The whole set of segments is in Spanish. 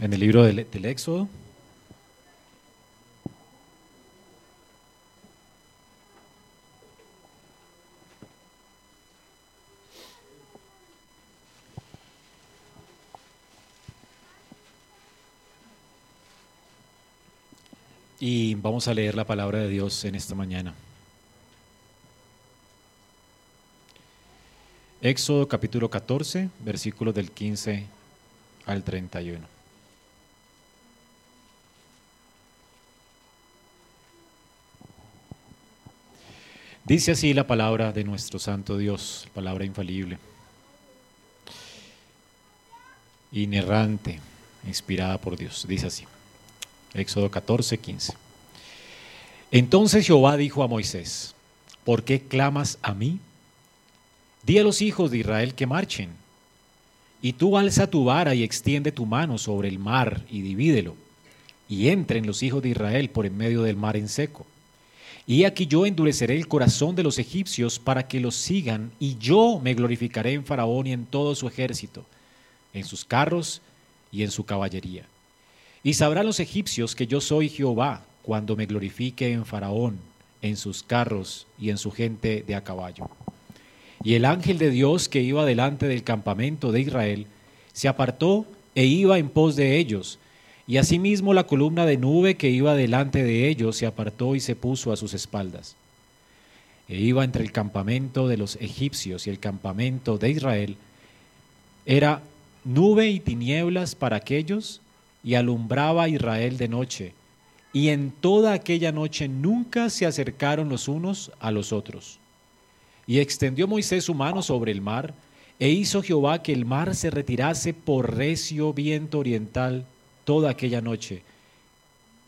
en el libro del, del Éxodo. Y vamos a leer la palabra de Dios en esta mañana. Éxodo capítulo 14, versículos del 15 al 31. Dice así la palabra de nuestro Santo Dios, palabra infalible, inerrante, inspirada por Dios. Dice así. Éxodo 14, 15. Entonces Jehová dijo a Moisés, ¿por qué clamas a mí? Di a los hijos de Israel que marchen. Y tú alza tu vara y extiende tu mano sobre el mar y divídelo. Y entren los hijos de Israel por en medio del mar en seco. Y aquí yo endureceré el corazón de los egipcios para que los sigan, y yo me glorificaré en Faraón y en todo su ejército, en sus carros y en su caballería. Y sabrán los egipcios que yo soy Jehová cuando me glorifique en Faraón, en sus carros y en su gente de a caballo. Y el ángel de Dios que iba delante del campamento de Israel se apartó e iba en pos de ellos. Y asimismo la columna de nube que iba delante de ellos se apartó y se puso a sus espaldas. E iba entre el campamento de los egipcios y el campamento de Israel. Era nube y tinieblas para aquellos y alumbraba a Israel de noche. Y en toda aquella noche nunca se acercaron los unos a los otros. Y extendió Moisés su mano sobre el mar, e hizo Jehová que el mar se retirase por recio viento oriental toda aquella noche.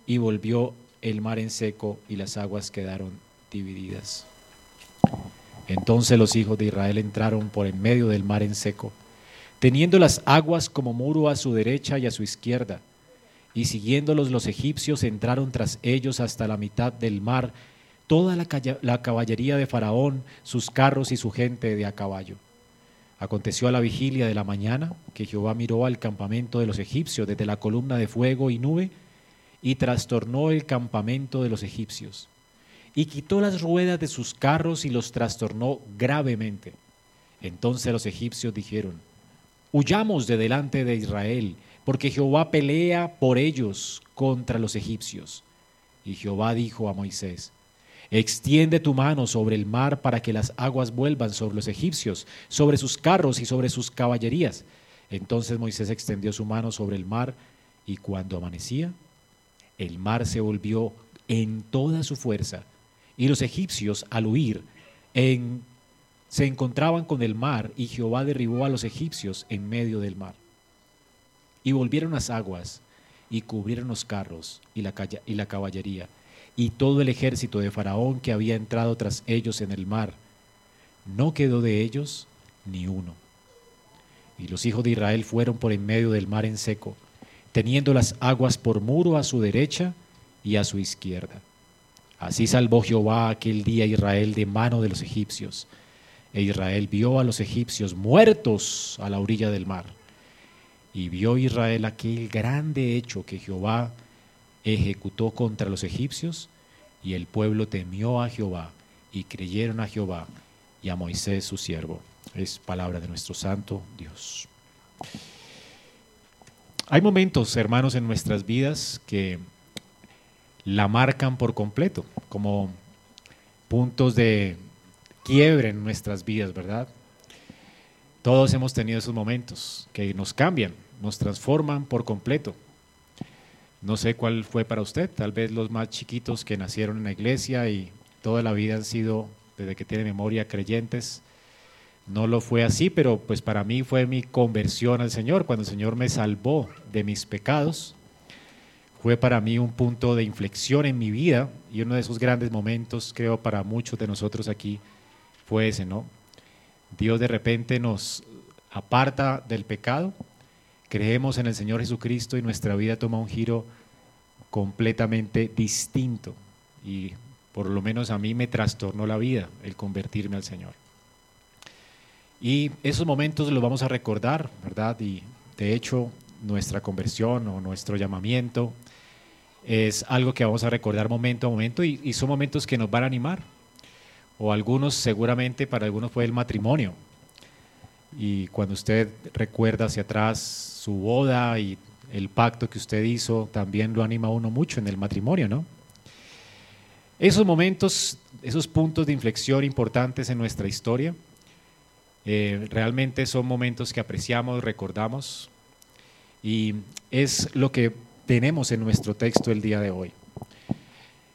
Y volvió el mar en seco y las aguas quedaron divididas. Entonces los hijos de Israel entraron por en medio del mar en seco teniendo las aguas como muro a su derecha y a su izquierda. Y siguiéndolos los egipcios entraron tras ellos hasta la mitad del mar, toda la, caballería de Faraón, sus carros y su gente de a caballo. Aconteció a la vigilia de la mañana que Jehová miró al campamento de los egipcios desde la columna de fuego y nube y trastornó el campamento de los egipcios y quitó las ruedas de sus carros y los trastornó gravemente. Entonces los egipcios dijeron, Huyamos de delante de Israel, porque Jehová pelea por ellos contra los egipcios. Y Jehová dijo a Moisés, Extiende tu mano sobre el mar para que las aguas vuelvan sobre los egipcios, sobre sus carros y sobre sus caballerías. Entonces Moisés extendió su mano sobre el mar y cuando amanecía, el mar se volvió en toda su fuerza y los egipcios al huir se encontraban con el mar y Jehová derribó a los egipcios en medio del mar. Y volvieron las aguas y cubrieron los carros y la caballería y todo el ejército de Faraón que había entrado tras ellos en el mar. No quedó de ellos ni uno. Y los hijos de Israel fueron por en medio del mar en seco, teniendo las aguas por muro a su derecha y a su izquierda. Así salvó Jehová aquel día Israel de mano de los egipcios e Israel vio a los egipcios muertos a la orilla del mar. Y vio Israel aquel grande hecho que Jehová ejecutó contra los egipcios, y el pueblo temió a Jehová, y creyeron a Jehová y a Moisés su siervo. Es palabra de nuestro santo Dios. Hay momentos, hermanos, en nuestras vidas que la marcan por completo, como puntos de quiebre en nuestras vidas, ¿verdad? Todos hemos tenido esos momentos que nos cambian, nos transforman por completo. No sé cuál fue para usted, tal vez los más chiquitos que nacieron en la iglesia y toda la vida han sido, desde que tiene memoria, creyentes. No lo fue así, pero pues para mí fue mi conversión al Señor, cuando el Señor me salvó de mis pecados. Fue para mí un punto de inflexión en mi vida y uno de esos grandes momentos, creo, para muchos de nosotros aquí fue ese, ¿no? Dios de repente nos aparta del pecado, creemos en el Señor Jesucristo y nuestra vida toma un giro completamente distinto. Y por lo menos a mí me trastornó la vida el convertirme al Señor. Y esos momentos los vamos a recordar, ¿verdad? Y de hecho nuestra conversión o nuestro llamamiento. Es algo que vamos a recordar momento a momento y, y son momentos que nos van a animar. O algunos, seguramente para algunos fue el matrimonio. Y cuando usted recuerda hacia atrás su boda y el pacto que usted hizo, también lo anima uno mucho en el matrimonio, ¿no? Esos momentos, esos puntos de inflexión importantes en nuestra historia, eh, realmente son momentos que apreciamos, recordamos, y es lo que tenemos en nuestro texto el día de hoy.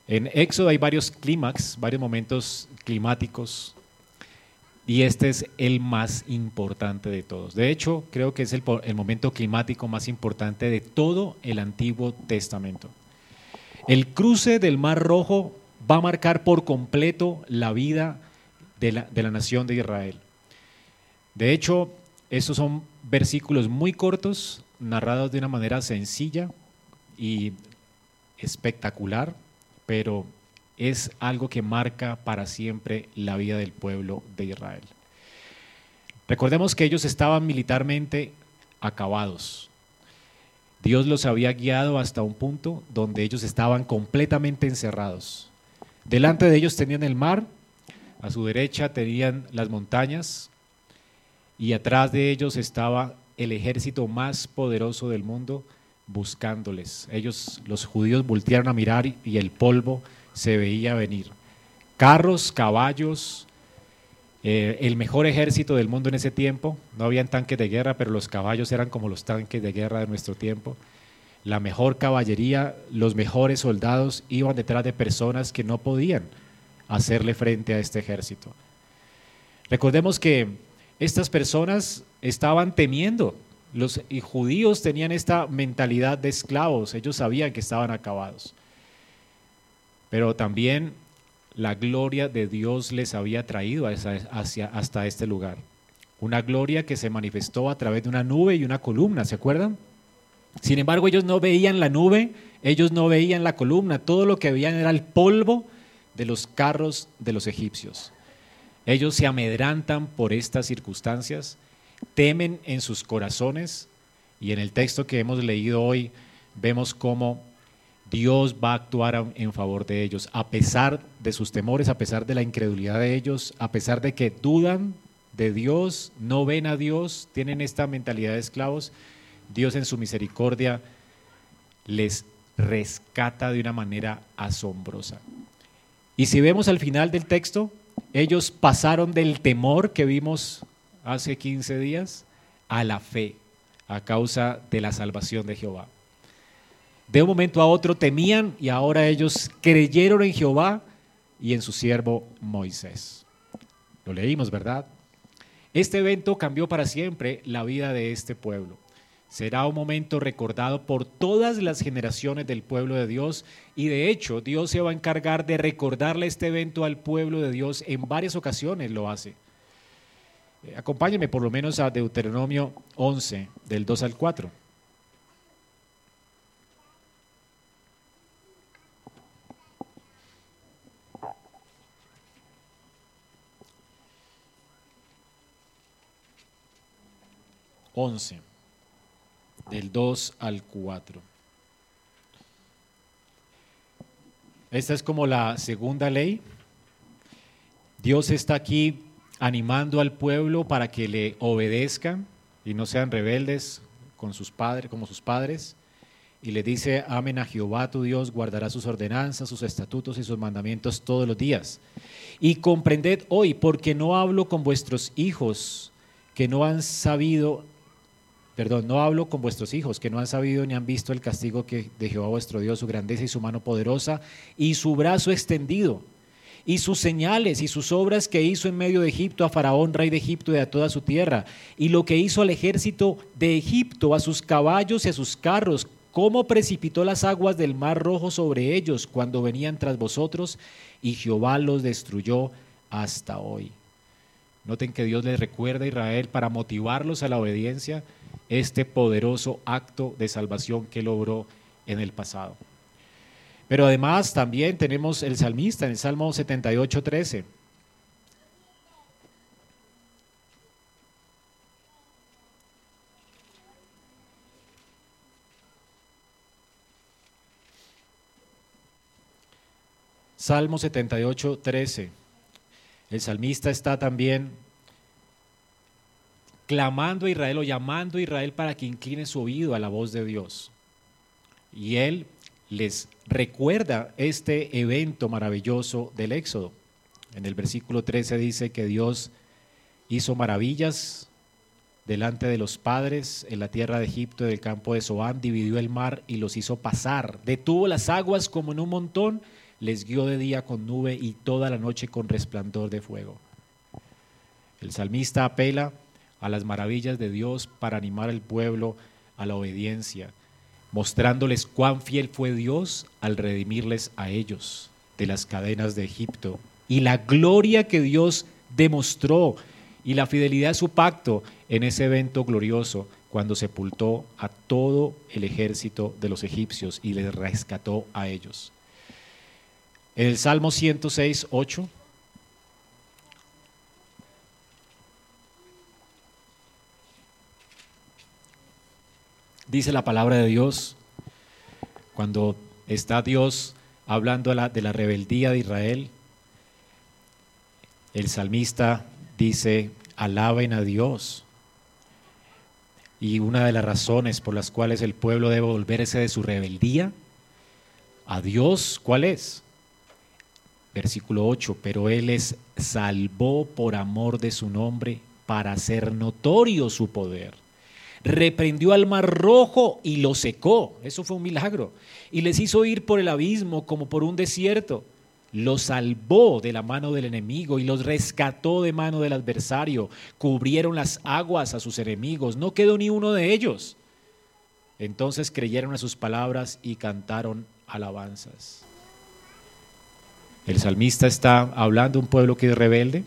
En Éxodo hay varios clímax, varios momentos climáticos, y este es el más importante de todos. De hecho, creo que es el, momento climático más importante de todo el Antiguo Testamento. El cruce del Mar Rojo va a marcar por completo la vida de la, nación de Israel. De hecho, estos son versículos muy cortos, narrados de una manera sencilla y espectacular, pero es algo que marca para siempre la vida del pueblo de Israel. Recordemos que ellos estaban militarmente acabados. Dios los había guiado hasta un punto donde ellos estaban completamente encerrados. Delante de ellos tenían el mar, a su derecha tenían las montañas y atrás de ellos estaba el ejército más poderoso del mundo buscándoles. Ellos, los judíos, voltearon a mirar y el polvo se veía venir. Carros, caballos, eh, el mejor ejército del mundo en ese tiempo. No habían tanques de guerra, pero los caballos eran como los tanques de guerra de nuestro tiempo la mejor caballería, los mejores soldados iban detrás de personas que no podían hacerle frente a este ejército. Recordemos que estas personas estaban temiendo. Los judíos tenían esta mentalidad de esclavos, ellos sabían que estaban acabados. Pero también la gloria de Dios les había traído hacia, hasta este lugar. Una gloria que se manifestó a través de una nube y una columna, ¿se acuerdan? Sin embargo, ellos no veían la nube, ellos no veían la columna, todo lo que veían era el polvo de los carros de los egipcios. Ellos se amedrantan por estas circunstancias, temen en sus corazones y en el texto que hemos leído hoy vemos cómo Dios va a actuar en favor de ellos, a pesar de sus temores, a pesar de la incredulidad de ellos, a pesar de que dudan de Dios, no ven a Dios, tienen esta mentalidad de esclavos, Dios en su misericordia les rescata de una manera asombrosa. Y si vemos al final del texto, ellos pasaron del temor que vimos hace 15 días a la fe a causa de la salvación de Jehová. De un momento a otro temían y ahora ellos creyeron en Jehová y en su siervo Moisés. Lo leímos, ¿verdad? Este evento cambió para siempre la vida de este pueblo. Será un momento recordado por todas las generaciones del pueblo de Dios y de hecho Dios se va a encargar de recordarle este evento al pueblo de Dios en varias ocasiones lo hace. Eh, acompáñenme por lo menos a Deuteronomio 11, del 2 al 4. Once del 2 al 4. Esta es como la segunda ley. Dios está aquí animando al pueblo para que le obedezcan y no sean rebeldes con sus padres, como sus padres. Y le dice, amen a Jehová tu Dios, guardará sus ordenanzas, sus estatutos y sus mandamientos todos los días. Y comprended hoy, porque no hablo con vuestros hijos que no han sabido Perdón, no hablo con vuestros hijos, que no han sabido ni han visto el castigo que de Jehová vuestro Dios, su grandeza y su mano poderosa, y su brazo extendido, y sus señales y sus obras que hizo en medio de Egipto a Faraón, rey de Egipto y a toda su tierra, y lo que hizo al ejército de Egipto, a sus caballos y a sus carros, cómo precipitó las aguas del mar rojo sobre ellos cuando venían tras vosotros, y Jehová los destruyó hasta hoy. Noten que Dios les recuerda a Israel para motivarlos a la obediencia este poderoso acto de salvación que logró en el pasado. Pero además también tenemos el salmista en el Salmo 78, 13. Salmo 78, 13. El salmista está también clamando a Israel o llamando a Israel para que incline su oído a la voz de Dios. Y él les recuerda este evento maravilloso del Éxodo. En el versículo 13 dice que Dios hizo maravillas delante de los padres en la tierra de Egipto, del campo de Zoán, dividió el mar y los hizo pasar. Detuvo las aguas como en un montón, les guió de día con nube y toda la noche con resplandor de fuego. El salmista apela a las maravillas de Dios para animar al pueblo a la obediencia, mostrándoles cuán fiel fue Dios al redimirles a ellos de las cadenas de Egipto y la gloria que Dios demostró y la fidelidad de su pacto en ese evento glorioso cuando sepultó a todo el ejército de los egipcios y les rescató a ellos. En el Salmo 106, 8. Dice la palabra de Dios, cuando está Dios hablando de la rebeldía de Israel, el salmista dice, alaben a Dios. Y una de las razones por las cuales el pueblo debe volverse de su rebeldía a Dios, ¿cuál es? Versículo 8, pero Él les salvó por amor de su nombre para hacer notorio su poder. Reprendió al mar rojo y lo secó. Eso fue un milagro. Y les hizo ir por el abismo como por un desierto los salvó de la mano del enemigo y los rescató de mano del adversario. Cubrieron las aguas a sus enemigos, no quedó ni uno de ellos. Entonces creyeron a sus palabras y cantaron alabanzas. El salmista está hablando de un pueblo que es rebelde.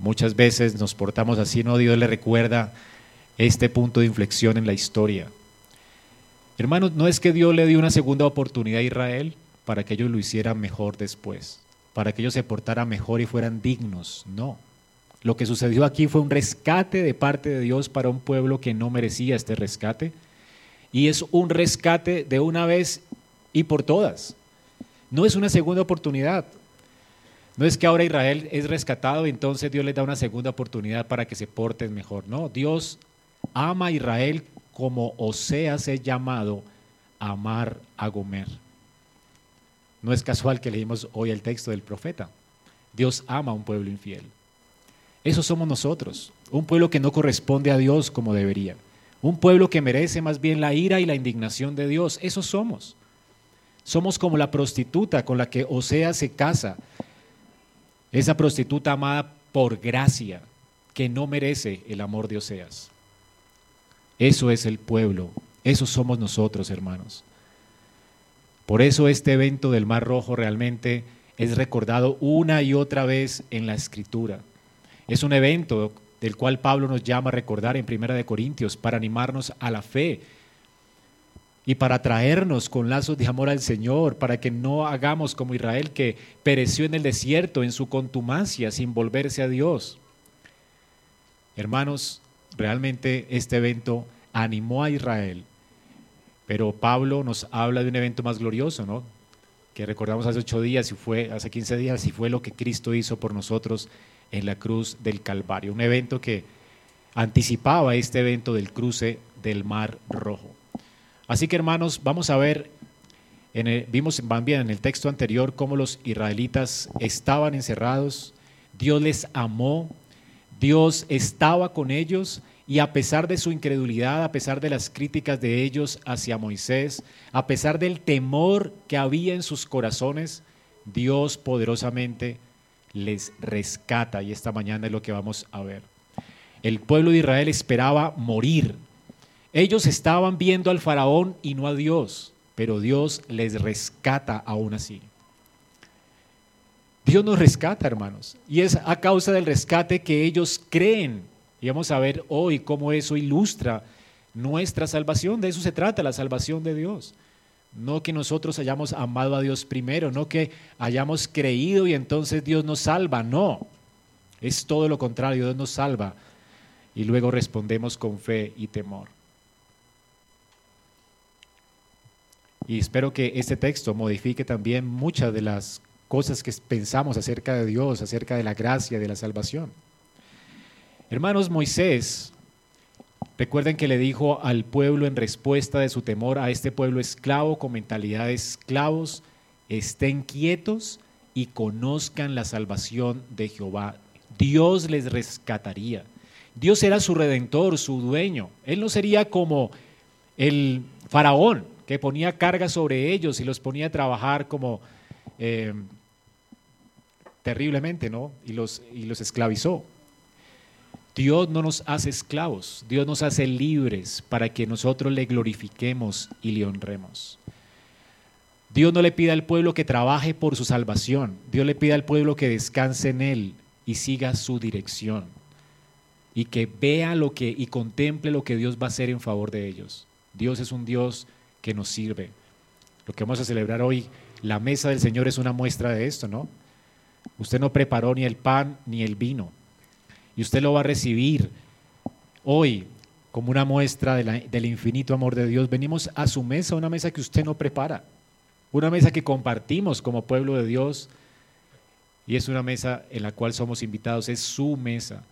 Muchas veces nos portamos así, no Dios le recuerda este punto de inflexión en la historia. Hermanos, no es que Dios le dio una segunda oportunidad a Israel, para que ellos lo hicieran mejor después, para que ellos se portaran mejor y fueran dignos. No. Lo que sucedió aquí fue un rescate de parte de Dios para un pueblo que no merecía este rescate. Y es un rescate de una vez y por todas. No es una segunda oportunidad. No es que ahora Israel es rescatado y entonces Dios les da una segunda oportunidad para que se porten mejor. No, Dios ama a Israel como Oseas es llamado a amar a Gomer. No es casual que leímos hoy el texto del profeta. Dios ama a un pueblo infiel. Eso somos nosotros, un pueblo que no corresponde a Dios como debería, un pueblo que merece más bien la ira y la indignación de Dios. Eso somos. Somos como la prostituta con la que Osea se casa, esa prostituta amada por gracia, que no merece el amor de Oseas. Eso es el pueblo, eso somos nosotros, hermanos. Por eso este evento del Mar Rojo realmente es recordado una y otra vez en la Escritura. Es un evento del cual Pablo nos llama a recordar en Primera de Corintios para animarnos a la fe y para traernos con lazos de amor al Señor, para que no hagamos como Israel que pereció en el desierto en su contumacia sin volverse a Dios. Hermanos, realmente este evento animó a Israel pero Pablo nos habla de un evento más glorioso, ¿no? Que recordamos hace ocho días y fue, hace quince días, y fue lo que Cristo hizo por nosotros en la cruz del Calvario. Un evento que anticipaba este evento del cruce del Mar Rojo. Así que hermanos, vamos a ver, en vimos bien en el texto anterior cómo los israelitas estaban encerrados, Dios les amó, Dios estaba con ellos y a pesar de su incredulidad, a pesar de las críticas de ellos hacia Moisés, a pesar del temor que había en sus corazones, Dios poderosamente les rescata. Y esta mañana es lo que vamos a ver. El pueblo de Israel esperaba morir. Ellos estaban viendo al faraón y no a Dios, pero Dios les rescata aún así. Dios nos rescata, hermanos, y es a causa del rescate que ellos creen y vamos a ver hoy cómo eso ilustra nuestra salvación. De eso se trata, la salvación de Dios. No que nosotros hayamos amado a Dios primero, no que hayamos creído y entonces Dios nos salva, no. Es todo lo contrario, Dios nos salva y luego respondemos con fe y temor. Y espero que este texto modifique también muchas de las cosas que pensamos acerca de Dios, acerca de la gracia, de la salvación. Hermanos, Moisés, recuerden que le dijo al pueblo en respuesta de su temor a este pueblo esclavo con mentalidad de esclavos, estén quietos y conozcan la salvación de Jehová. Dios les rescataría. Dios era su redentor, su dueño. Él no sería como el faraón que ponía carga sobre ellos y los ponía a trabajar como eh, terriblemente, ¿no? Y los, y los esclavizó. Dios no nos hace esclavos, Dios nos hace libres para que nosotros le glorifiquemos y le honremos. Dios no le pide al pueblo que trabaje por su salvación, Dios le pide al pueblo que descanse en Él y siga su dirección y que vea lo que y contemple lo que Dios va a hacer en favor de ellos. Dios es un Dios que nos sirve. Lo que vamos a celebrar hoy, la mesa del Señor es una muestra de esto, ¿no? Usted no preparó ni el pan ni el vino. Y usted lo va a recibir hoy como una muestra del infinito amor de Dios. Venimos a su mesa, una mesa que usted no prepara. Una mesa que compartimos como pueblo de Dios. Y es una mesa en la cual somos invitados. Es su mesa.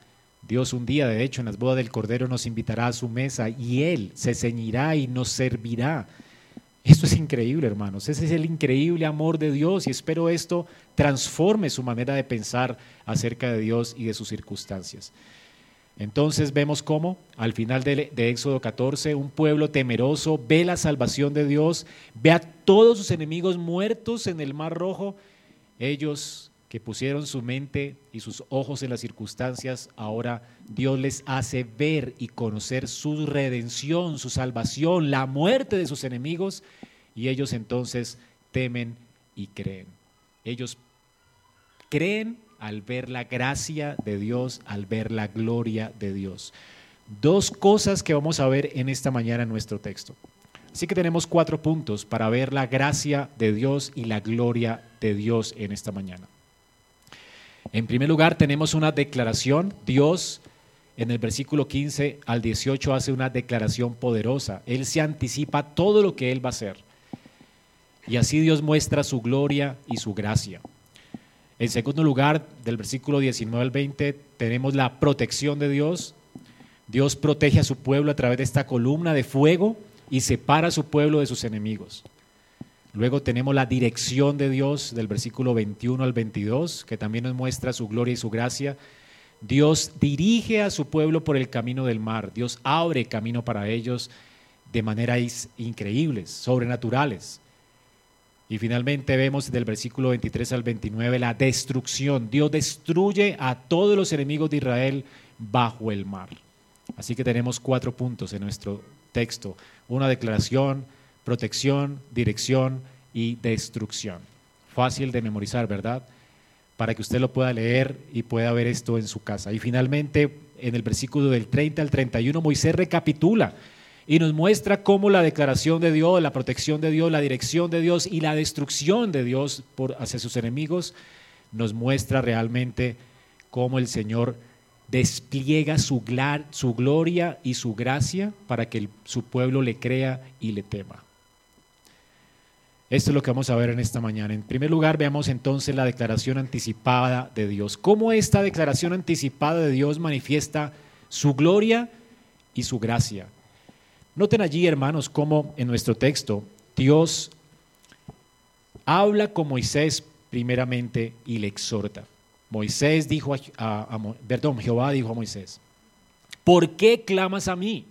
Dios un día, de hecho, en las bodas del Cordero nos invitará a su mesa y Él se ceñirá y nos servirá esto es increíble, hermanos. Ese es el increíble amor de Dios y espero esto transforme su manera de pensar acerca de Dios y de sus circunstancias. Entonces vemos cómo al final de, Éxodo 14 un pueblo temeroso ve la salvación de Dios, ve a todos sus enemigos muertos en el mar rojo. Ellos que pusieron su mente y sus ojos en las circunstancias, ahora Dios les hace ver y conocer su redención, su salvación, la muerte de sus enemigos, y ellos entonces temen y creen. Ellos creen al ver la gracia de Dios, al ver la gloria de Dios. Dos cosas que vamos a ver en esta mañana en nuestro texto. Así que tenemos cuatro puntos para ver la gracia de Dios y la gloria de Dios en esta mañana. En primer lugar, tenemos una declaración. Dios en el versículo 15 al 18 hace una declaración poderosa. Él se anticipa todo lo que Él va a hacer. Y así Dios muestra su gloria y su gracia. En segundo lugar, del versículo 19 al 20, tenemos la protección de Dios. Dios protege a su pueblo a través de esta columna de fuego y separa a su pueblo de sus enemigos. Luego tenemos la dirección de Dios del versículo 21 al 22, que también nos muestra su gloria y su gracia. Dios dirige a su pueblo por el camino del mar. Dios abre camino para ellos de maneras increíbles, sobrenaturales. Y finalmente vemos del versículo 23 al 29 la destrucción. Dios destruye a todos los enemigos de Israel bajo el mar. Así que tenemos cuatro puntos en nuestro texto. Una declaración, protección, dirección y destrucción. Fácil de memorizar, ¿verdad? Para que usted lo pueda leer y pueda ver esto en su casa. Y finalmente, en el versículo del 30 al 31, Moisés recapitula y nos muestra cómo la declaración de Dios, la protección de Dios, la dirección de Dios y la destrucción de Dios por, hacia sus enemigos nos muestra realmente cómo el Señor despliega su, su gloria y su gracia para que su pueblo le crea y le tema. Esto es lo que vamos a ver en esta mañana. En primer lugar, veamos entonces la declaración anticipada de Dios. ¿Cómo esta declaración anticipada de Dios manifiesta su gloria y su gracia? Noten allí, hermanos, cómo en nuestro texto Dios habla con Moisés primeramente y le exhorta. Moisés dijo a, perdón, Jehová dijo a Moisés, ¿por qué clamas a mí?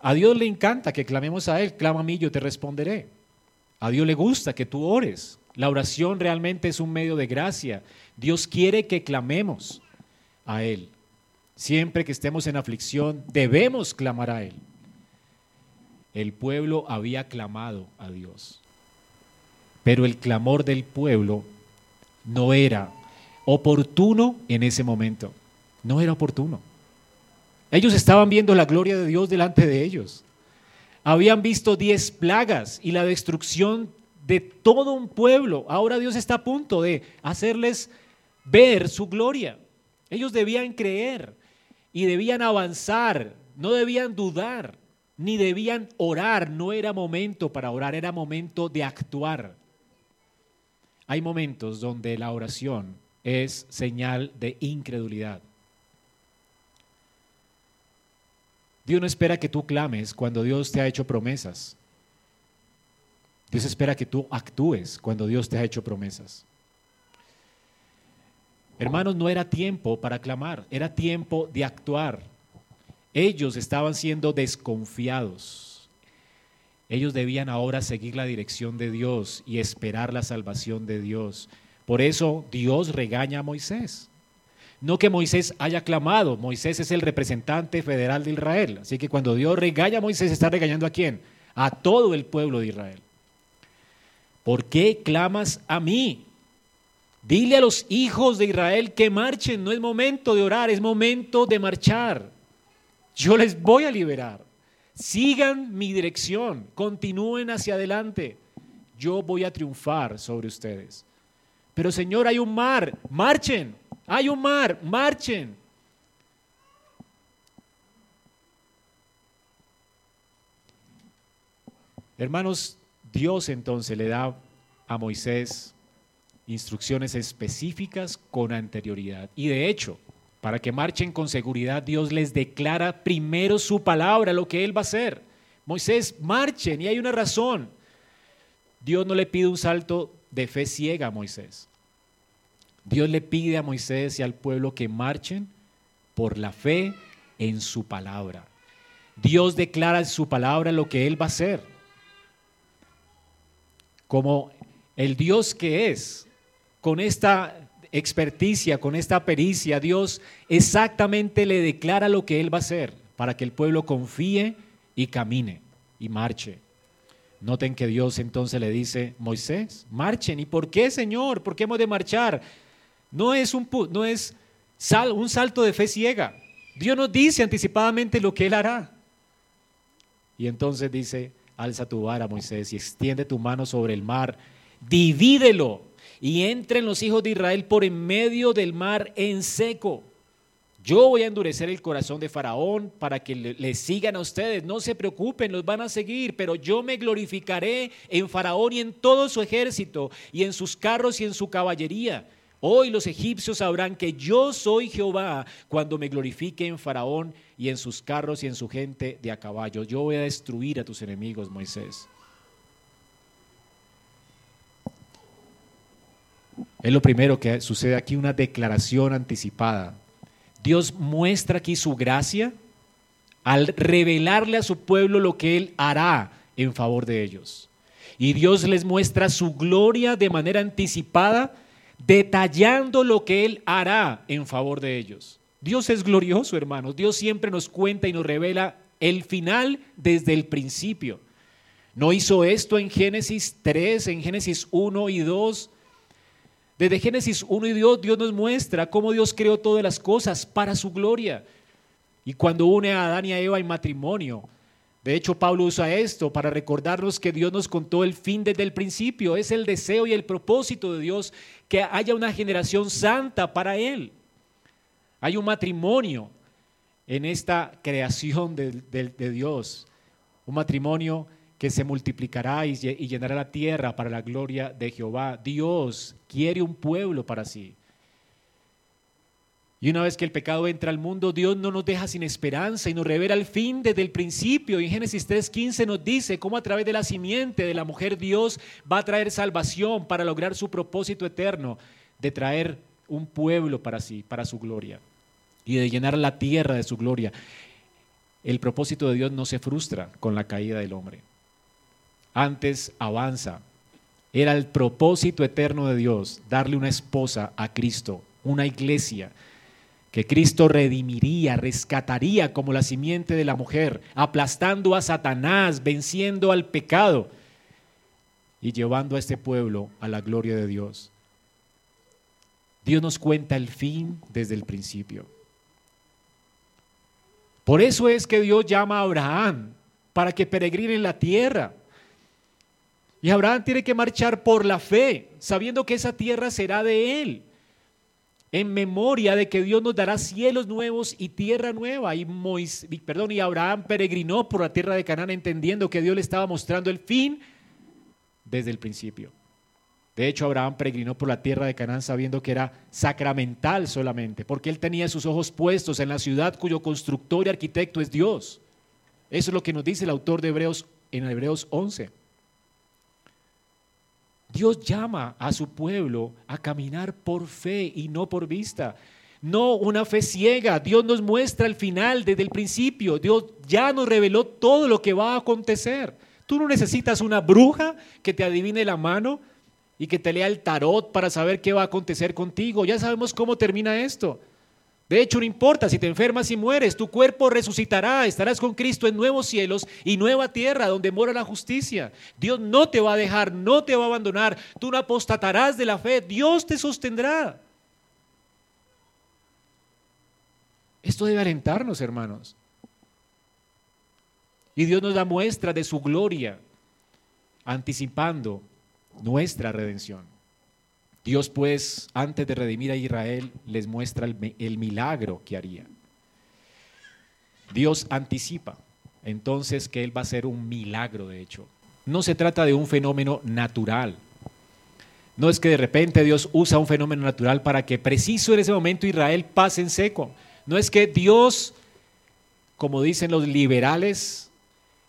A Dios le encanta que clamemos a Él, clama a yo te responderé. A Dios le gusta que tú ores. La oración realmente es un medio de gracia. Dios quiere que clamemos a Él. Siempre que estemos en aflicción, debemos clamar a Él. El pueblo había clamado a Dios, pero el clamor del pueblo no era oportuno en ese momento. No era oportuno. Ellos estaban viendo la gloria de Dios delante de ellos. Habían visto diez plagas y la destrucción de todo un pueblo. Ahora Dios está a punto de hacerles ver su gloria. Ellos debían creer y debían avanzar, no debían dudar. ni debían orar, no era momento para orar, era momento de actuar. Hay momentos donde la oración es señal de incredulidad. Dios no espera que tú clames cuando Dios te ha hecho promesas. Dios espera que tú actúes cuando Dios te ha hecho promesas. Hermanos, no era tiempo para clamar, era tiempo de actuar. Ellos estaban siendo desconfiados. Ellos debían ahora seguir la dirección de Dios y esperar la salvación de Dios. Por eso Dios regaña a Moisés. No que Moisés haya clamado, Moisés es el representante federal de Israel. Así que cuando Dios regaña a Moisés, está regañando a quién? A todo el pueblo de Israel. ¿Por qué clamas a mí? Dile a los hijos de Israel que marchen, no es momento de orar, es momento de marchar. Yo les voy a liberar. Sigan mi dirección, continúen hacia adelante. Yo voy a triunfar sobre ustedes. Pero Señor, hay un mar, marchen. Hay un mar, marchen. Hermanos, Dios entonces le da a Moisés instrucciones específicas con anterioridad. Y de hecho, para que marchen con seguridad, Dios les declara primero su palabra, lo que Él va a hacer. Moisés, marchen, y hay una razón. Dios no le pide un salto de fe ciega a Moisés. Dios le pide a Moisés y al pueblo que marchen por la fe en su palabra. Dios declara en su palabra lo que Él va a hacer. Como el Dios que es, con esta experticia, con esta pericia, Dios exactamente le declara lo que Él va a hacer para que el pueblo confíe y camine y marche. Noten que Dios entonces le dice, Moisés, marchen. ¿Y por qué, Señor? ¿Por qué hemos de marchar? No es un, no es un salto de fe ciega. Dios nos dice anticipadamente lo que Él hará. Y entonces dice, alza tu vara, Moisés, y extiende tu mano sobre el mar, divídelo, y entren los hijos de Israel por en medio del mar en seco. Yo voy a endurecer el corazón de Faraón para que le, sigan a ustedes. No se preocupen, los van a seguir, pero yo me glorificaré en Faraón y en todo su ejército, y en sus carros y en su caballería. Hoy los egipcios sabrán que yo soy Jehová cuando me glorifique en Faraón y en sus carros y en su gente de a caballo. Yo voy a destruir a tus enemigos, Moisés. Es lo primero que sucede aquí, una declaración anticipada. Dios muestra aquí su gracia al revelarle a su pueblo lo que Él hará en favor de ellos. Y Dios les muestra su gloria de manera anticipada detallando lo que Él hará en favor de ellos. Dios es glorioso, hermanos. Dios siempre nos cuenta y nos revela el final desde el principio. No hizo esto en Génesis 3, en Génesis 1 y 2. Desde Génesis 1 y 2 Dios nos muestra cómo Dios creó todas las cosas para su gloria. Y cuando une a Adán y a Eva en matrimonio, de hecho, Pablo usa esto para recordarnos que Dios nos contó el fin desde el principio. Es el deseo y el propósito de Dios que haya una generación santa para Él. Hay un matrimonio en esta creación de, Dios. Un matrimonio que se multiplicará y, y llenará la tierra para la gloria de Jehová. Dios quiere un pueblo para sí. Y una vez que el pecado entra al mundo, Dios no nos deja sin esperanza y nos revela el fin desde el principio. Y en Génesis 3.15 nos dice cómo a través de la simiente de la mujer Dios va a traer salvación para lograr su propósito eterno de traer un pueblo para sí, para su gloria y de llenar la tierra de su gloria. El propósito de Dios no se frustra con la caída del hombre. Antes avanza. Era el propósito eterno de Dios darle una esposa a Cristo, una iglesia que Cristo redimiría, rescataría como la simiente de la mujer, aplastando a Satanás, venciendo al pecado y llevando a este pueblo a la gloria de Dios. Dios nos cuenta el fin desde el principio. Por eso es que Dios llama a Abraham para que peregrine en la tierra. Y Abraham tiene que marchar por la fe, sabiendo que esa tierra será de él. En memoria de que Dios nos dará cielos nuevos y tierra nueva. Y, perdón, y Abraham peregrinó por la tierra de Canaán entendiendo que Dios le estaba mostrando el fin desde el principio. De hecho, Abraham peregrinó por la tierra de Canaán sabiendo que era sacramental solamente, porque él tenía sus ojos puestos en la ciudad cuyo constructor y arquitecto es Dios. Eso es lo que nos dice el autor de Hebreos en Hebreos 11. Dios llama a su pueblo a caminar por fe y no por vista. No una fe ciega. Dios nos muestra el final desde el principio. Dios ya nos reveló todo lo que va a acontecer. Tú no necesitas una bruja que te adivine la mano y que te lea el tarot para saber qué va a acontecer contigo. Ya sabemos cómo termina esto. De hecho, no importa si te enfermas y mueres, tu cuerpo resucitará, estarás con Cristo en nuevos cielos y nueva tierra donde mora la justicia. Dios no te va a dejar, no te va a abandonar, tú no apostatarás de la fe, Dios te sostendrá. Esto debe alentarnos, hermanos. Y Dios nos da muestra de su gloria, anticipando nuestra redención. Dios pues, antes de redimir a Israel, les muestra el, milagro que haría. Dios anticipa entonces que Él va a hacer un milagro, de hecho. No se trata de un fenómeno natural. No es que de repente Dios usa un fenómeno natural para que preciso en ese momento Israel pase en seco. No es que Dios, como dicen los liberales,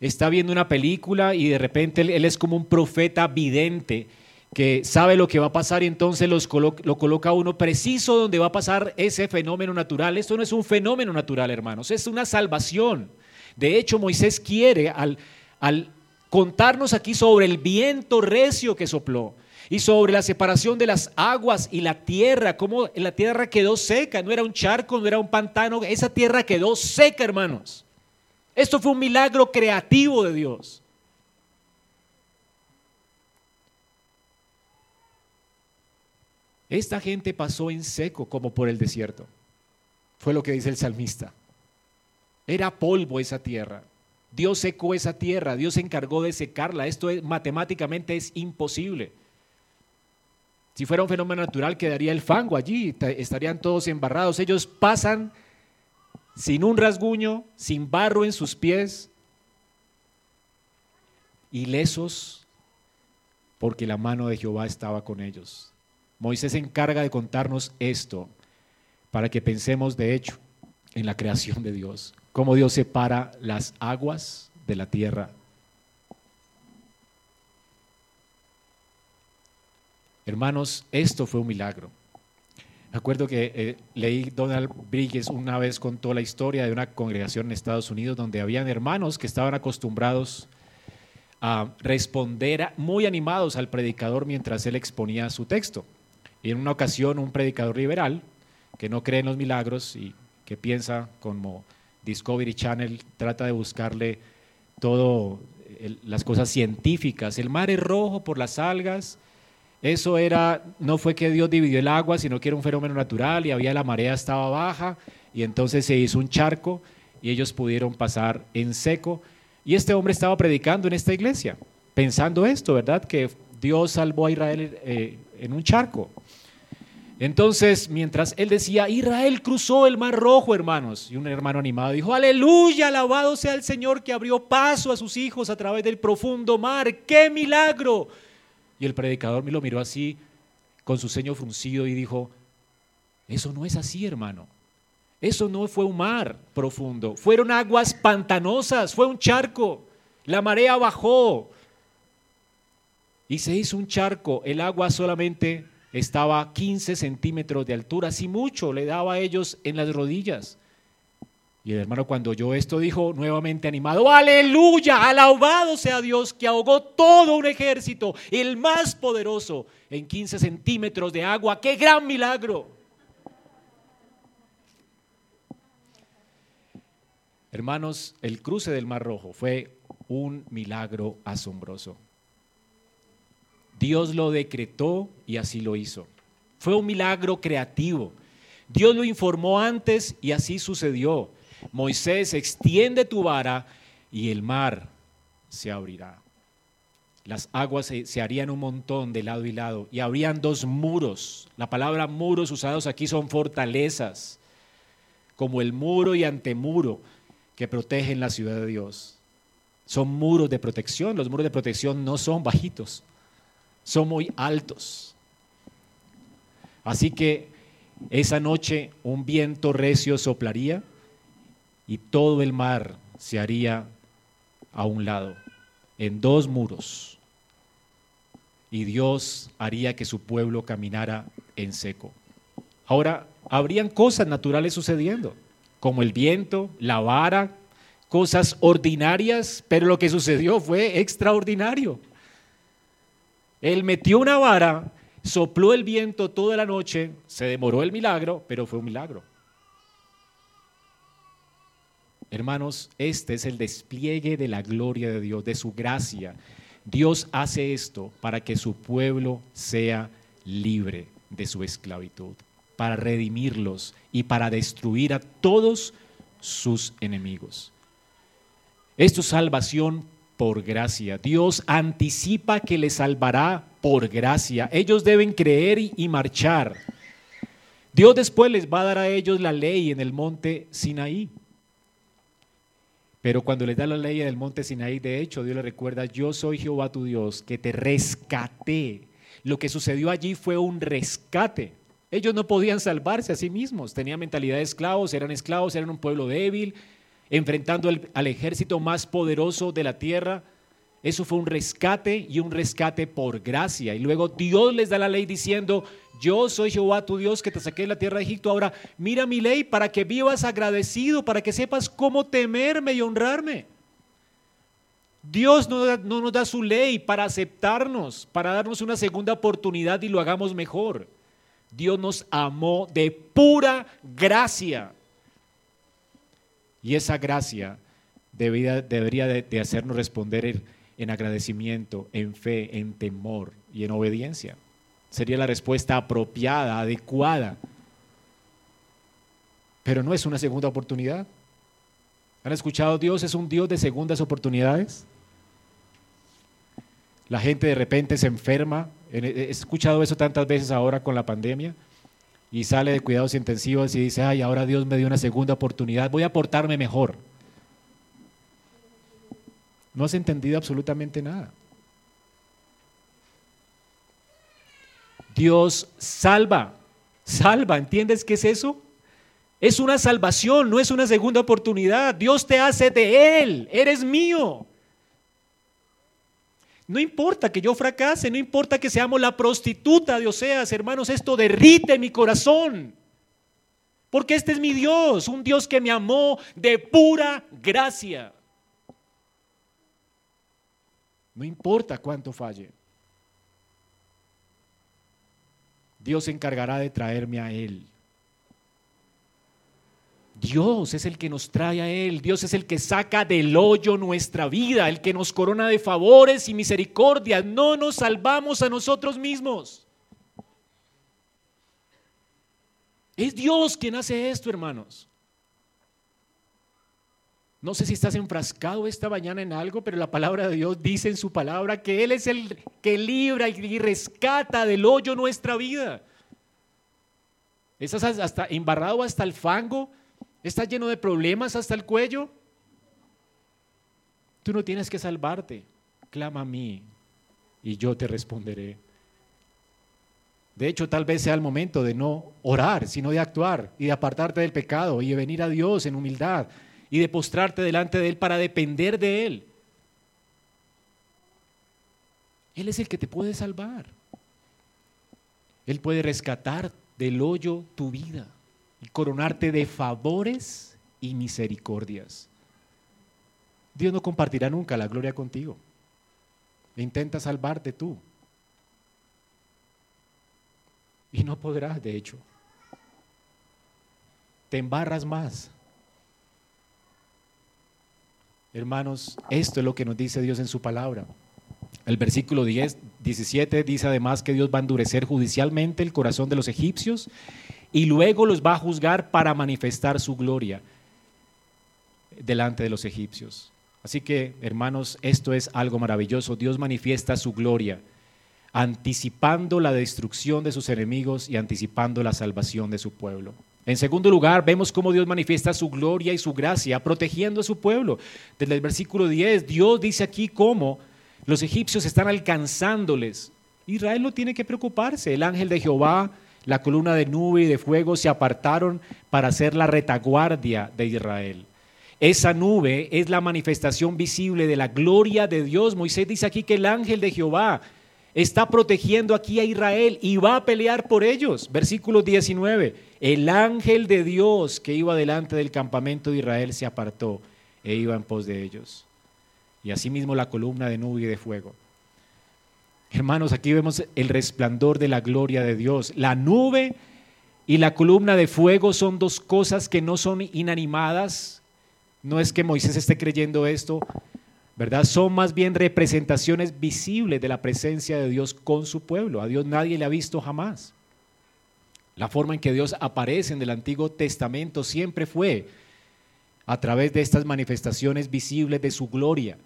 está viendo una película y de repente Él es como un profeta vidente que sabe lo que va a pasar y entonces lo coloca uno preciso donde va a pasar ese fenómeno natural. Esto no es un fenómeno natural, hermanos, es una salvación. De hecho, Moisés quiere, al, contarnos aquí sobre el viento recio que sopló y sobre la separación de las aguas y la tierra, cómo la tierra quedó seca, no era un charco, no era un pantano, esa tierra quedó seca, hermanos. Esto fue un milagro creativo de Dios. Esta gente pasó en seco como por el desierto. Fue lo que dice el salmista. Era polvo esa tierra. Dios secó esa tierra, Dios se encargó de secarla. Esto matemáticamente es imposible. Si fuera un fenómeno natural, quedaría el fango allí, estarían todos embarrados. Ellos pasan sin un rasguño, sin barro en sus pies, ilesos, porque la mano de Jehová estaba con ellos. Moisés se encarga de contarnos esto para que pensemos de hecho en la creación de Dios, cómo Dios separa las aguas de la tierra. Hermanos, esto fue un milagro. Me acuerdo que eh, leí Donald Bridges una vez contó la historia de una congregación en Estados Unidos donde habían hermanos que estaban acostumbrados a responder muy animados al predicador mientras él exponía su texto. Y en una ocasión un predicador liberal que no cree en los milagros y que piensa como Discovery Channel trata de buscarle todo las cosas científicas. El mar es rojo por las algas. Eso era, no fue que Dios dividió el agua, sino que era un fenómeno natural y había la marea estaba baja y entonces se hizo un charco y ellos pudieron pasar en seco. Y este hombre estaba predicando en esta iglesia, pensando esto, ¿verdad? Que Dios salvó a Israel eh, en un charco. Entonces, mientras él decía, Israel cruzó el mar rojo, hermanos, y un hermano animado dijo, aleluya, alabado sea el Señor que abrió paso a sus hijos a través del profundo mar, qué milagro. Y el predicador me lo miró así, con su ceño fruncido, y dijo, eso no es así, hermano. Eso no fue un mar profundo, fueron aguas pantanosas, fue un charco. La marea bajó y se hizo un charco, el agua solamente estaba 15 centímetros de altura, así mucho le daba a ellos en las rodillas. Y el hermano cuando oyó esto dijo nuevamente animado, aleluya, alabado sea Dios que ahogó todo un ejército, el más poderoso, en 15 centímetros de agua, qué gran milagro. Hermanos, el cruce del Mar Rojo fue un milagro asombroso. Dios lo decretó y así lo hizo. Fue un milagro creativo. Dios lo informó antes y así sucedió. Moisés extiende tu vara y el mar se abrirá. las aguas se, harían un montón de lado y lado y habrían dos muros. La palabra muros usados aquí son fortalezas, como el muro y antemuro que protegen la ciudad de Dios. Son muros de protección. Los muros de protección no son bajitos, son muy altos. Así que esa noche un viento recio soplaría y todo el mar se haría a un lado, en dos muros y Dios haría que su pueblo caminara en seco. Ahora, habrían cosas naturales sucediendo, como el viento, la vara, cosas ordinarias, pero lo que sucedió fue extraordinario. Él metió una vara, sopló el viento toda la noche, se demoró el milagro, pero fue un milagro. Hermanos, este es el despliegue de la gloria de Dios, de su gracia, Dios hace esto para que su pueblo sea libre de su esclavitud, para redimirlos y para destruir a todos sus enemigos. Esto es salvación por gracia. Dios anticipa que les salvará por gracia. Ellos deben creer y marchar. Dios después les va a dar a ellos la ley en el monte Sinaí. Pero cuando les da la ley del monte Sinaí, de hecho, Dios le recuerda, yo soy Jehová tu Dios, que te rescaté. Lo que sucedió allí fue un rescate. Ellos no podían salvarse a sí mismos, tenían mentalidad de esclavos, eran esclavos, eran un pueblo débil, enfrentando al ejército más poderoso de la tierra. Eso fue un rescate y un rescate por gracia. Y luego Dios les da la ley diciendo, yo soy Jehová tu Dios que te saqué de la tierra de Egipto. Ahora mira mi ley para que vivas agradecido, para que sepas cómo temerme y honrarme. Dios no, no nos da su ley para aceptarnos, para darnos una segunda oportunidad y lo hagamos mejor. Dios nos amó de pura gracia. Y esa gracia debería, debería de, hacernos responder en agradecimiento, en fe, en temor y en obediencia. Sería la respuesta apropiada, adecuada. Pero no es una segunda oportunidad. ¿Han escuchado? Dios es un Dios de segundas oportunidades. La gente de repente se enferma. He escuchado eso tantas veces ahora con la pandemia. Y sale de cuidados intensivos y dice, ay, ahora Dios me dio una segunda oportunidad, voy a portarme mejor. No has entendido absolutamente nada. Dios salva, salva, ¿entiendes qué es eso? Es una salvación, no es una segunda oportunidad. Dios te hace de Él, eres mío. No importa que yo fracase, no importa que seamos la prostituta de Oseas, hermanos, esto derrite mi corazón. Porque este es mi Dios, un Dios que me amó de pura gracia. No importa cuánto falle. Dios se encargará de traerme a Él. Dios es el que nos trae a Él, Dios es el que saca del hoyo nuestra vida, el que nos corona de favores y misericordia. No nos salvamos a nosotros mismos. Es Dios quien hace esto, hermanos. No sé si estás enfrascado esta mañana en algo, pero la palabra de Dios dice en su palabra que Él es el que libra y rescata del hoyo nuestra vida. Estás hasta embarrado hasta el fango, estás lleno de problemas hasta el cuello. Tú no tienes que salvarte. Clama a mí y yo te responderé. De hecho, tal vez sea el momento de no orar, sino de actuar y de apartarte del pecado y de venir a Dios en humildad y de postrarte delante de Él para depender de Él. Él es el que te puede salvar. Él puede rescatar del hoyo tu vida y coronarte de favores y misericordias. Dios no compartirá nunca la gloria contigo. Intenta salvarte tú. Y no podrás, de hecho. Te embarras más. Hermanos, esto es lo que nos dice Dios en su palabra. El versículo 10, 17 dice además que Dios va a endurecer judicialmente el corazón de los egipcios y luego los va a juzgar para manifestar su gloria delante de los egipcios. Así que, hermanos, esto es algo maravilloso. Dios manifiesta su gloria, anticipando la destrucción de sus enemigos y anticipando la salvación de su pueblo. En segundo lugar, vemos cómo Dios manifiesta su gloria y su gracia, protegiendo a su pueblo. Desde el versículo 10, Dios dice aquí cómo los egipcios están alcanzándoles. Israel no tiene que preocuparse. El ángel de Jehová, la columna de nube y de fuego se apartaron para hacer la retaguardia de Israel. Esa nube es la manifestación visible de la gloria de Dios. Moisés dice aquí que el ángel de Jehová está protegiendo aquí a Israel y va a pelear por ellos. Versículo 19. El ángel de Dios que iba delante del campamento de Israel se apartó e iba en pos de ellos. Y asimismo la columna de nube y de fuego. Hermanos, aquí vemos el resplandor de la gloria de Dios. La nube y la columna de fuego son dos cosas que no son inanimadas, no es que Moisés esté creyendo esto, ¿verdad? Son más bien representaciones visibles de la presencia de Dios con su pueblo. A Dios nadie le ha visto jamás. La forma en que Dios aparece en el Antiguo Testamento siempre fue a través de estas manifestaciones visibles de su gloria.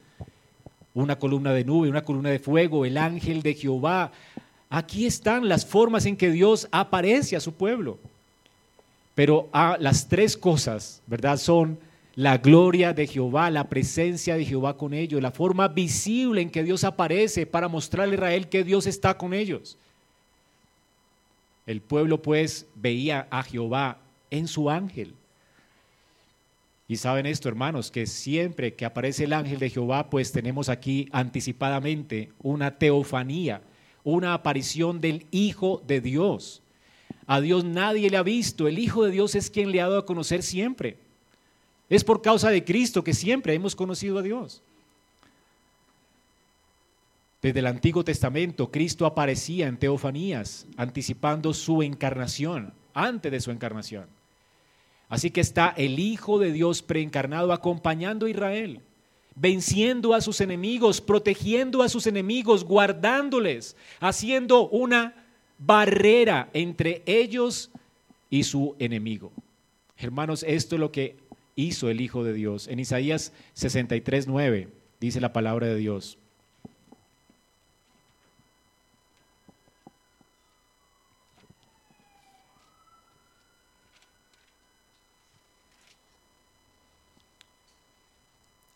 Una columna de nube, una columna de fuego, el ángel de Jehová. Aquí están las formas en que Dios aparece a su pueblo. Pero a las tres cosas, ¿verdad? Son la gloria de Jehová, la presencia de Jehová con ellos, la forma visible en que Dios aparece para mostrarle a Israel que Dios está con ellos. El pueblo pues veía a Jehová en su ángel. Y saben esto, hermanos, que siempre que aparece el ángel de Jehová, pues tenemos aquí anticipadamente una teofanía, una aparición del Hijo de Dios. A Dios nadie le ha visto, el Hijo de Dios es quien le ha dado a conocer siempre. Es por causa de Cristo que siempre hemos conocido a Dios. Desde el Antiguo Testamento, Cristo aparecía en teofanías, anticipando su encarnación, antes de su encarnación. Así que está el Hijo de Dios preencarnado acompañando a Israel, venciendo a sus enemigos, protegiendo a sus enemigos, guardándoles, haciendo una barrera entre ellos y su enemigo. Hermanos, esto es lo que hizo el Hijo de Dios. En Isaías 63, 9 dice la palabra de Dios.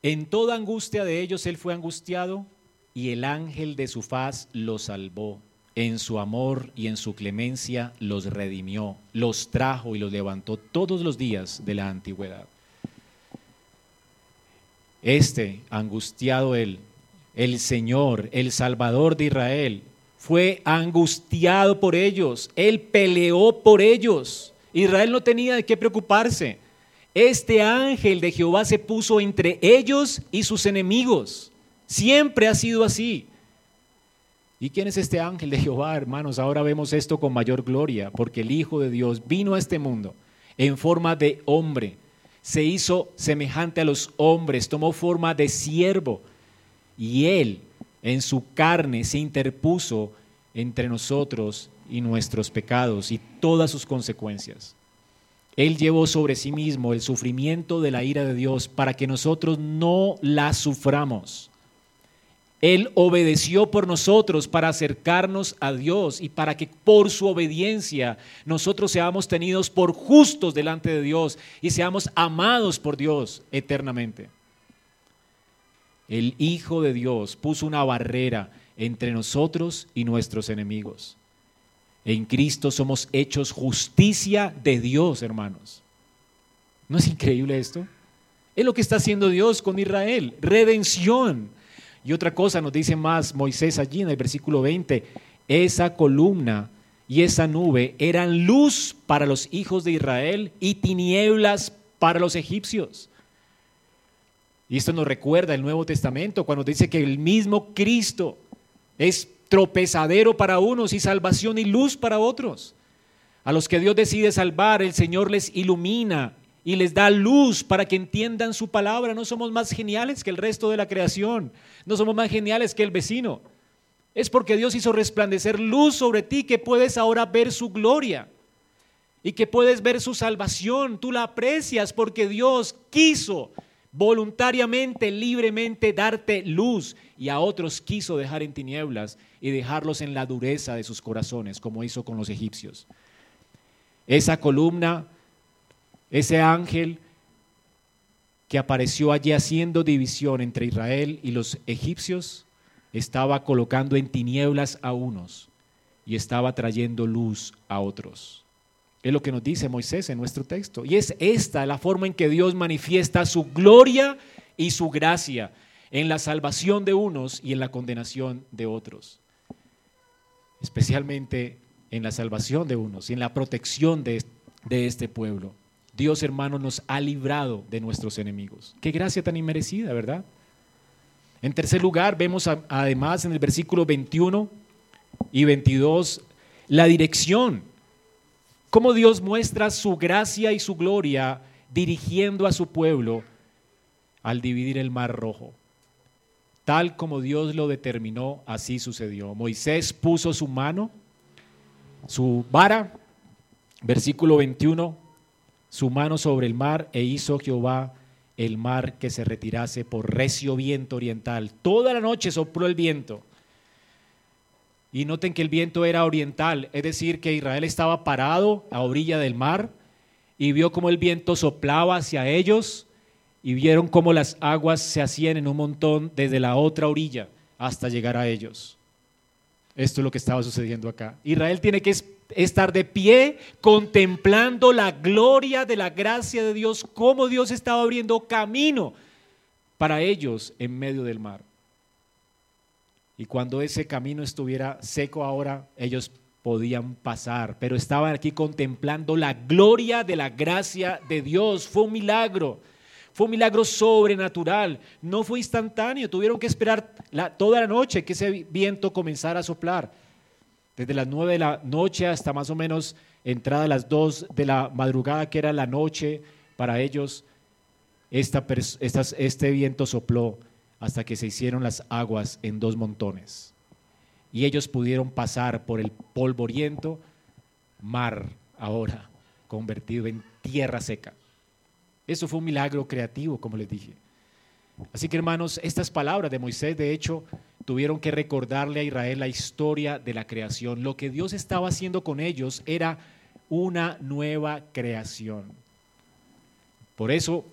En toda angustia de ellos él fue angustiado y el ángel de su faz los salvó. En su amor y en su clemencia los redimió, los trajo y los levantó todos los días de la antigüedad. Este, angustiado él, el Señor, el Salvador de Israel, fue angustiado por ellos, él peleó por ellos. Israel no tenía de qué preocuparse. Este ángel de Jehová se puso entre ellos y sus enemigos. Siempre ha sido así. ¿Y quién es este ángel de Jehová, hermanos? Ahora vemos esto con mayor gloria, porque el Hijo de Dios vino a este mundo en forma de hombre se hizo semejante a los hombres, tomó forma de siervo y él en su carne se interpuso entre nosotros y nuestros pecados y todas sus consecuencias. Él llevó sobre sí mismo el sufrimiento de la ira de Dios para que nosotros no la suframos. Él obedeció por nosotros para acercarnos a Dios y para que por su obediencia nosotros seamos tenidos por justos delante de Dios y seamos amados por Dios eternamente. El Hijo de Dios puso una barrera entre nosotros y nuestros enemigos. En Cristo somos hechos justicia de Dios, hermanos. ¿No es increíble esto? Es lo que está haciendo Dios con Israel, redención y otra cosa nos dice más Moisés allí en el versículo 20, esa columna y esa nube eran luz para los hijos de Israel y tinieblas para los egipcios. Y esto nos recuerda el Nuevo Testamento cuando dice que el mismo Cristo es tropezadero para unos y salvación y luz para otros. A los que Dios decide salvar, el Señor les ilumina y les da luz para que entiendan su palabra. No somos más geniales que el resto de la creación. No somos más geniales que el vecino. Es porque Dios hizo resplandecer luz sobre ti que puedes ahora ver su gloria y que puedes ver su salvación. Tú la aprecias porque Dios quiso voluntariamente, libremente darte luz y a otros quiso dejar en tinieblas y dejarlos en la dureza de sus corazones, como hizo con los egipcios. Esa columna, ese ángel que apareció allí haciendo división entre Israel y los egipcios, estaba colocando en tinieblas a unos y estaba trayendo luz a otros. Es lo que nos dice Moisés en nuestro texto. Y es esta la forma en que Dios manifiesta su gloria y su gracia en la salvación de unos y en la condenación de otros. Especialmente en la salvación de unos y en la protección de, de este pueblo. Dios, hermano, nos ha librado de nuestros enemigos. Qué gracia tan inmerecida, ¿verdad? En tercer lugar, vemos además en el versículo 21 y 22 la dirección cómo Dios muestra su gracia y su gloria dirigiendo a su pueblo al dividir el mar rojo. Tal como Dios lo determinó, así sucedió. Moisés puso su mano, su vara, versículo 21, su mano sobre el mar e hizo Jehová el mar que se retirase por recio viento oriental. Toda la noche sopló el viento y noten que el viento era oriental, es decir, que Israel estaba parado a orilla del mar y vio cómo el viento soplaba hacia ellos y vieron cómo las aguas se hacían en un montón desde la otra orilla hasta llegar a ellos. Esto es lo que estaba sucediendo acá. Israel tiene que estar de pie contemplando la gloria de la gracia de Dios, cómo Dios estaba abriendo camino para ellos en medio del mar. Y cuando ese camino estuviera seco ahora, ellos podían pasar, pero estaban aquí contemplando la gloria de la gracia de Dios. Fue un milagro, fue un milagro sobrenatural, no fue instantáneo, tuvieron que esperar toda la noche que ese viento comenzara a soplar. Desde las nueve de la noche hasta más o menos entrada las dos de la madrugada, que era la noche para ellos, este viento sopló hasta que se hicieron las aguas en dos montones. Y ellos pudieron pasar por el polvoriento mar ahora convertido en tierra seca. Eso fue un milagro creativo, como les dije. Así que hermanos, estas palabras de Moisés, de hecho, tuvieron que recordarle a Israel la historia de la creación. Lo que Dios estaba haciendo con ellos era una nueva creación. Por eso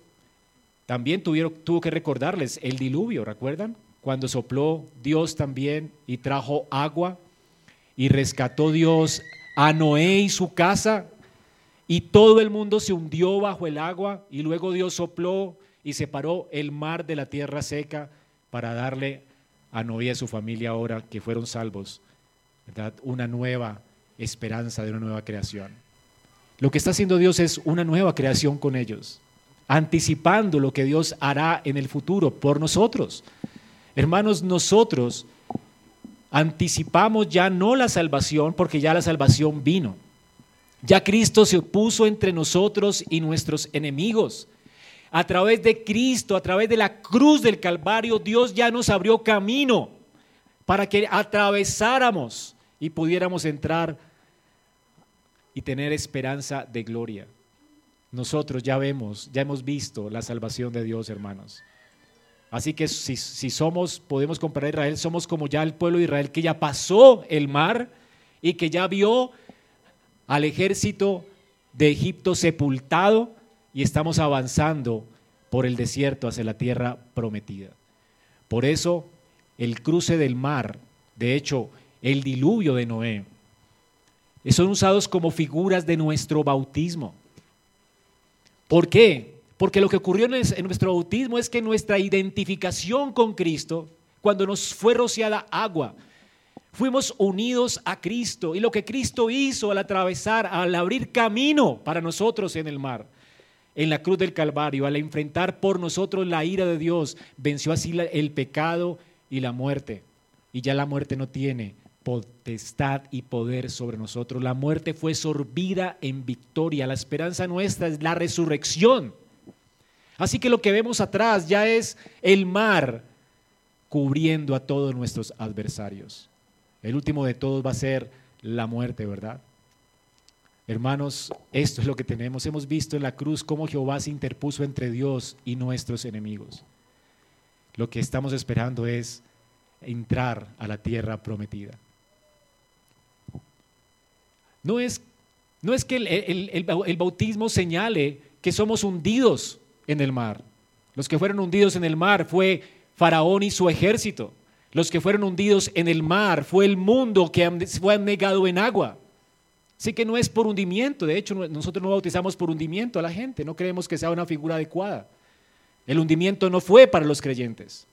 también tuvieron, tuvo que recordarles el diluvio, ¿recuerdan? Cuando sopló Dios también y trajo agua y rescató Dios a Noé y su casa y todo el mundo se hundió bajo el agua y luego Dios sopló y separó el mar de la tierra seca para darle a Noé y a su familia ahora que fueron salvos. Una nueva esperanza de una nueva creación. Lo que está haciendo Dios es una nueva creación con ellos anticipando lo que Dios hará en el futuro por nosotros. Hermanos, nosotros anticipamos ya no la salvación porque ya la salvación vino. Ya Cristo se opuso entre nosotros y nuestros enemigos. A través de Cristo, a través de la cruz del Calvario, Dios ya nos abrió camino para que atravesáramos y pudiéramos entrar y tener esperanza de gloria nosotros ya vemos, ya hemos visto la salvación de Dios, hermanos. Así que si, somos, podemos comparar a Israel, somos como ya el pueblo de Israel que ya pasó el mar y que ya vio al ejército de Egipto sepultado y estamos avanzando por el desierto hacia la tierra prometida. Por eso el cruce del mar, de hecho el diluvio de Noé, son usados como figuras de nuestro bautismo. ¿Por qué? Porque lo que ocurrió en nuestro bautismo es que nuestra identificación con Cristo, cuando nos fue rociada agua, fuimos unidos a Cristo. Y lo que Cristo hizo al atravesar, al abrir camino para nosotros en el mar, en la cruz del Calvario, al enfrentar por nosotros la ira de Dios, venció así el pecado y la muerte. Y ya la muerte no tiene potestad y poder sobre nosotros. La muerte fue sorbida en victoria. La esperanza nuestra es la resurrección. Así que lo que vemos atrás ya es el mar cubriendo a todos nuestros adversarios. El último de todos va a ser la muerte, ¿verdad? Hermanos, esto es lo que tenemos. Hemos visto en la cruz cómo Jehová se interpuso entre Dios y nuestros enemigos. Lo que estamos esperando es entrar a la tierra prometida. No es, no es que el, bautismo señale que somos hundidos en el mar. Los que fueron hundidos en el mar fue Faraón y su ejército. Los que fueron hundidos en el mar fue el mundo que fue negado en agua. Así que no es por hundimiento, de hecho nosotros no bautizamos por hundimiento a la gente, no creemos que sea una figura adecuada. El hundimiento no fue para los creyentes.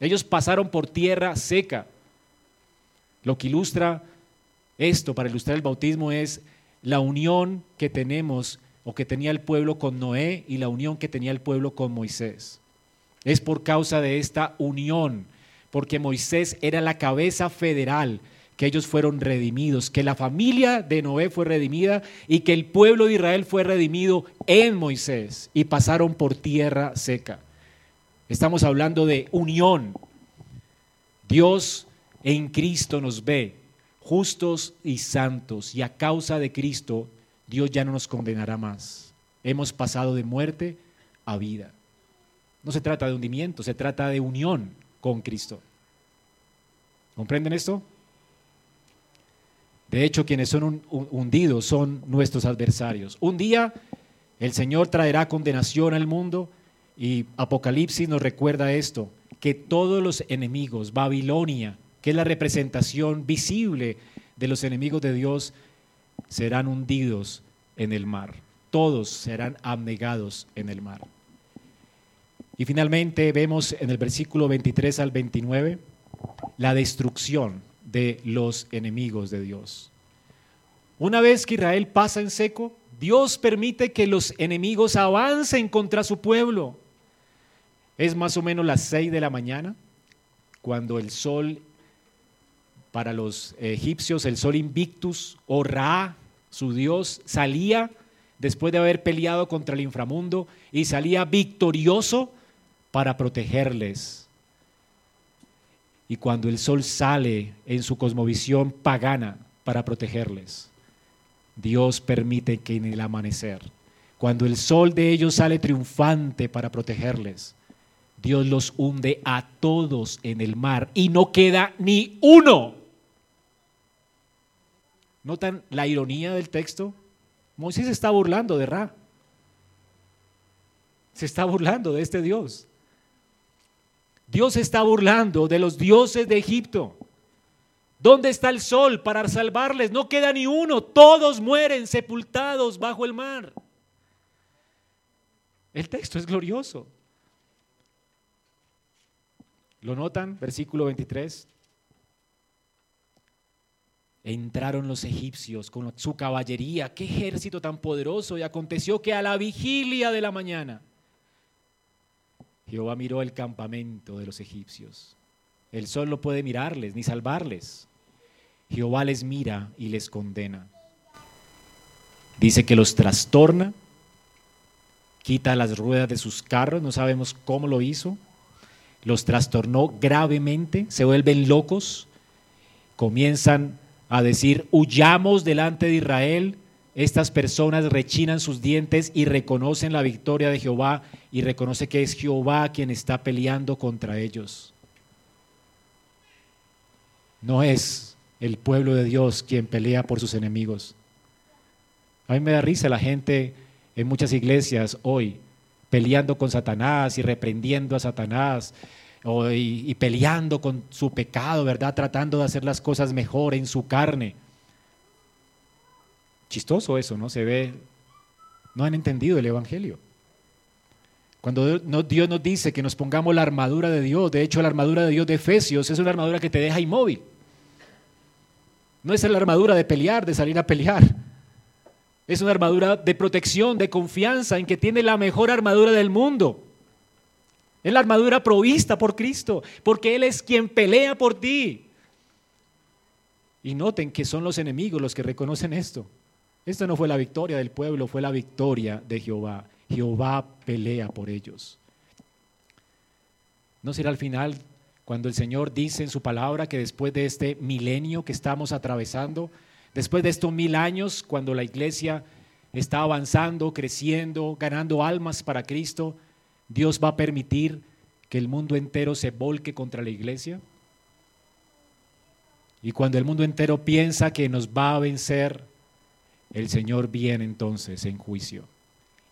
Ellos pasaron por tierra seca. Lo que ilustra esto, para ilustrar el bautismo, es la unión que tenemos o que tenía el pueblo con Noé y la unión que tenía el pueblo con Moisés. Es por causa de esta unión, porque Moisés era la cabeza federal que ellos fueron redimidos, que la familia de Noé fue redimida y que el pueblo de Israel fue redimido en Moisés y pasaron por tierra seca. Estamos hablando de unión. Dios en Cristo nos ve justos y santos y a causa de Cristo Dios ya no nos condenará más. Hemos pasado de muerte a vida. No se trata de hundimiento, se trata de unión con Cristo. ¿Comprenden esto? De hecho, quienes son hundidos son nuestros adversarios. Un día el Señor traerá condenación al mundo y Apocalipsis nos recuerda esto, que todos los enemigos, Babilonia, que es la representación visible de los enemigos de Dios, serán hundidos en el mar. Todos serán abnegados en el mar. Y finalmente vemos en el versículo 23 al 29 la destrucción de los enemigos de Dios. Una vez que Israel pasa en seco, Dios permite que los enemigos avancen contra su pueblo. Es más o menos las seis de la mañana, cuando el sol, para los egipcios, el sol invictus o Ra, su Dios, salía después de haber peleado contra el inframundo y salía victorioso para protegerles y cuando el sol sale en su cosmovisión pagana para protegerles, Dios permite que en el amanecer, cuando el sol de ellos sale triunfante para protegerles, Dios los hunde a todos en el mar y no queda ni uno. ¿Notan la ironía del texto? Moisés está burlando de Ra. Se está burlando de este Dios. Dios está burlando de los dioses de Egipto. ¿Dónde está el sol para salvarles? No queda ni uno. Todos mueren sepultados bajo el mar. El texto es glorioso. ¿Lo notan? Versículo 23. Entraron los egipcios con su caballería. Qué ejército tan poderoso. Y aconteció que a la vigilia de la mañana Jehová miró el campamento de los egipcios. El sol no puede mirarles ni salvarles. Jehová les mira y les condena. Dice que los trastorna, quita las ruedas de sus carros, no sabemos cómo lo hizo, los trastornó gravemente, se vuelven locos, comienzan a decir, huyamos delante de Israel, estas personas rechinan sus dientes y reconocen la victoria de Jehová y reconoce que es Jehová quien está peleando contra ellos. No es el pueblo de Dios quien pelea por sus enemigos. A mí me da risa la gente en muchas iglesias hoy peleando con Satanás y reprendiendo a Satanás y, y peleando con su pecado, ¿verdad? Tratando de hacer las cosas mejor en su carne. Chistoso eso, ¿no? Se ve, no han entendido el Evangelio. Cuando Dios nos dice que nos pongamos la armadura de Dios, de hecho la armadura de Dios de Efesios es una armadura que te deja inmóvil. No es la armadura de pelear, de salir a pelear. Es una armadura de protección, de confianza, en que tiene la mejor armadura del mundo. Es la armadura provista por Cristo, porque Él es quien pelea por ti. Y noten que son los enemigos los que reconocen esto. Esta no fue la victoria del pueblo, fue la victoria de Jehová. Jehová pelea por ellos. ¿No será al final cuando el Señor dice en su palabra que después de este milenio que estamos atravesando, Después de estos mil años, cuando la iglesia está avanzando, creciendo, ganando almas para Cristo, Dios va a permitir que el mundo entero se volque contra la iglesia. Y cuando el mundo entero piensa que nos va a vencer, el Señor viene entonces en juicio.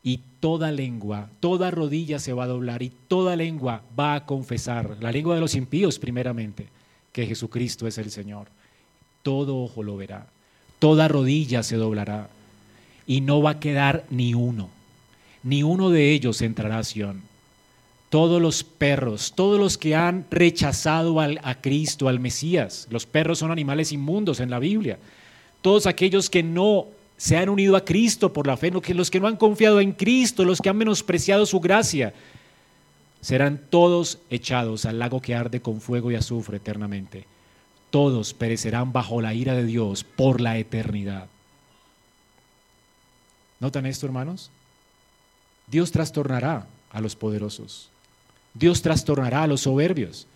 Y toda lengua, toda rodilla se va a doblar y toda lengua va a confesar, la lengua de los impíos primeramente, que Jesucristo es el Señor. Todo ojo lo verá toda rodilla se doblará y no va a quedar ni uno, ni uno de ellos entrará a Sion. Todos los perros, todos los que han rechazado a Cristo, al Mesías, los perros son animales inmundos en la Biblia, todos aquellos que no se han unido a Cristo por la fe, los que no han confiado en Cristo, los que han menospreciado su gracia, serán todos echados al lago que arde con fuego y azufre eternamente todos perecerán bajo la ira de Dios por la eternidad. ¿Notan esto, hermanos? Dios trastornará a los poderosos. Dios trastornará a los soberbios.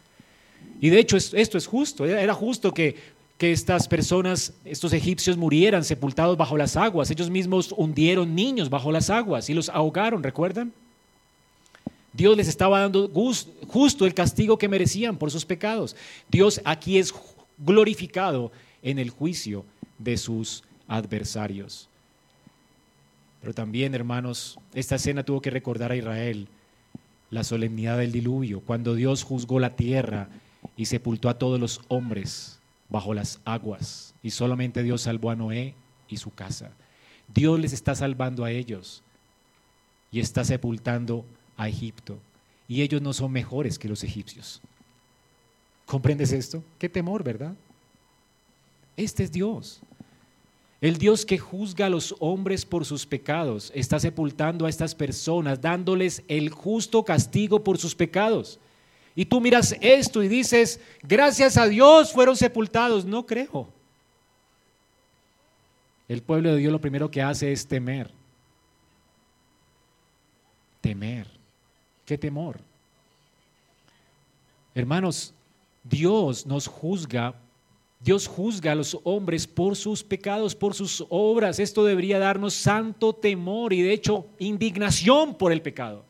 Y de hecho esto es justo. Era justo que, que estas personas, estos egipcios murieran sepultados bajo las aguas. Ellos mismos hundieron niños bajo las aguas y los ahogaron, ¿recuerdan? Dios les estaba dando justo el castigo que merecían por sus pecados. Dios aquí es glorificado en el juicio de sus adversarios. Pero también, hermanos, esta escena tuvo que recordar a Israel la solemnidad del diluvio, cuando Dios juzgó la tierra y sepultó a todos los hombres bajo las aguas, y solamente Dios salvó a Noé y su casa. Dios les está salvando a ellos y está sepultando a Egipto, y ellos no son mejores que los egipcios. ¿Comprendes esto? Qué temor, ¿verdad? Este es Dios. El Dios que juzga a los hombres por sus pecados está sepultando a estas personas, dándoles el justo castigo por sus pecados. Y tú miras esto y dices, gracias a Dios fueron sepultados. No creo. El pueblo de Dios lo primero que hace es temer. Temer. ¿Qué temor? Hermanos, Dios nos juzga, Dios juzga a los hombres por sus pecados, por sus obras. Esto debería darnos santo temor y de hecho indignación por el pecado.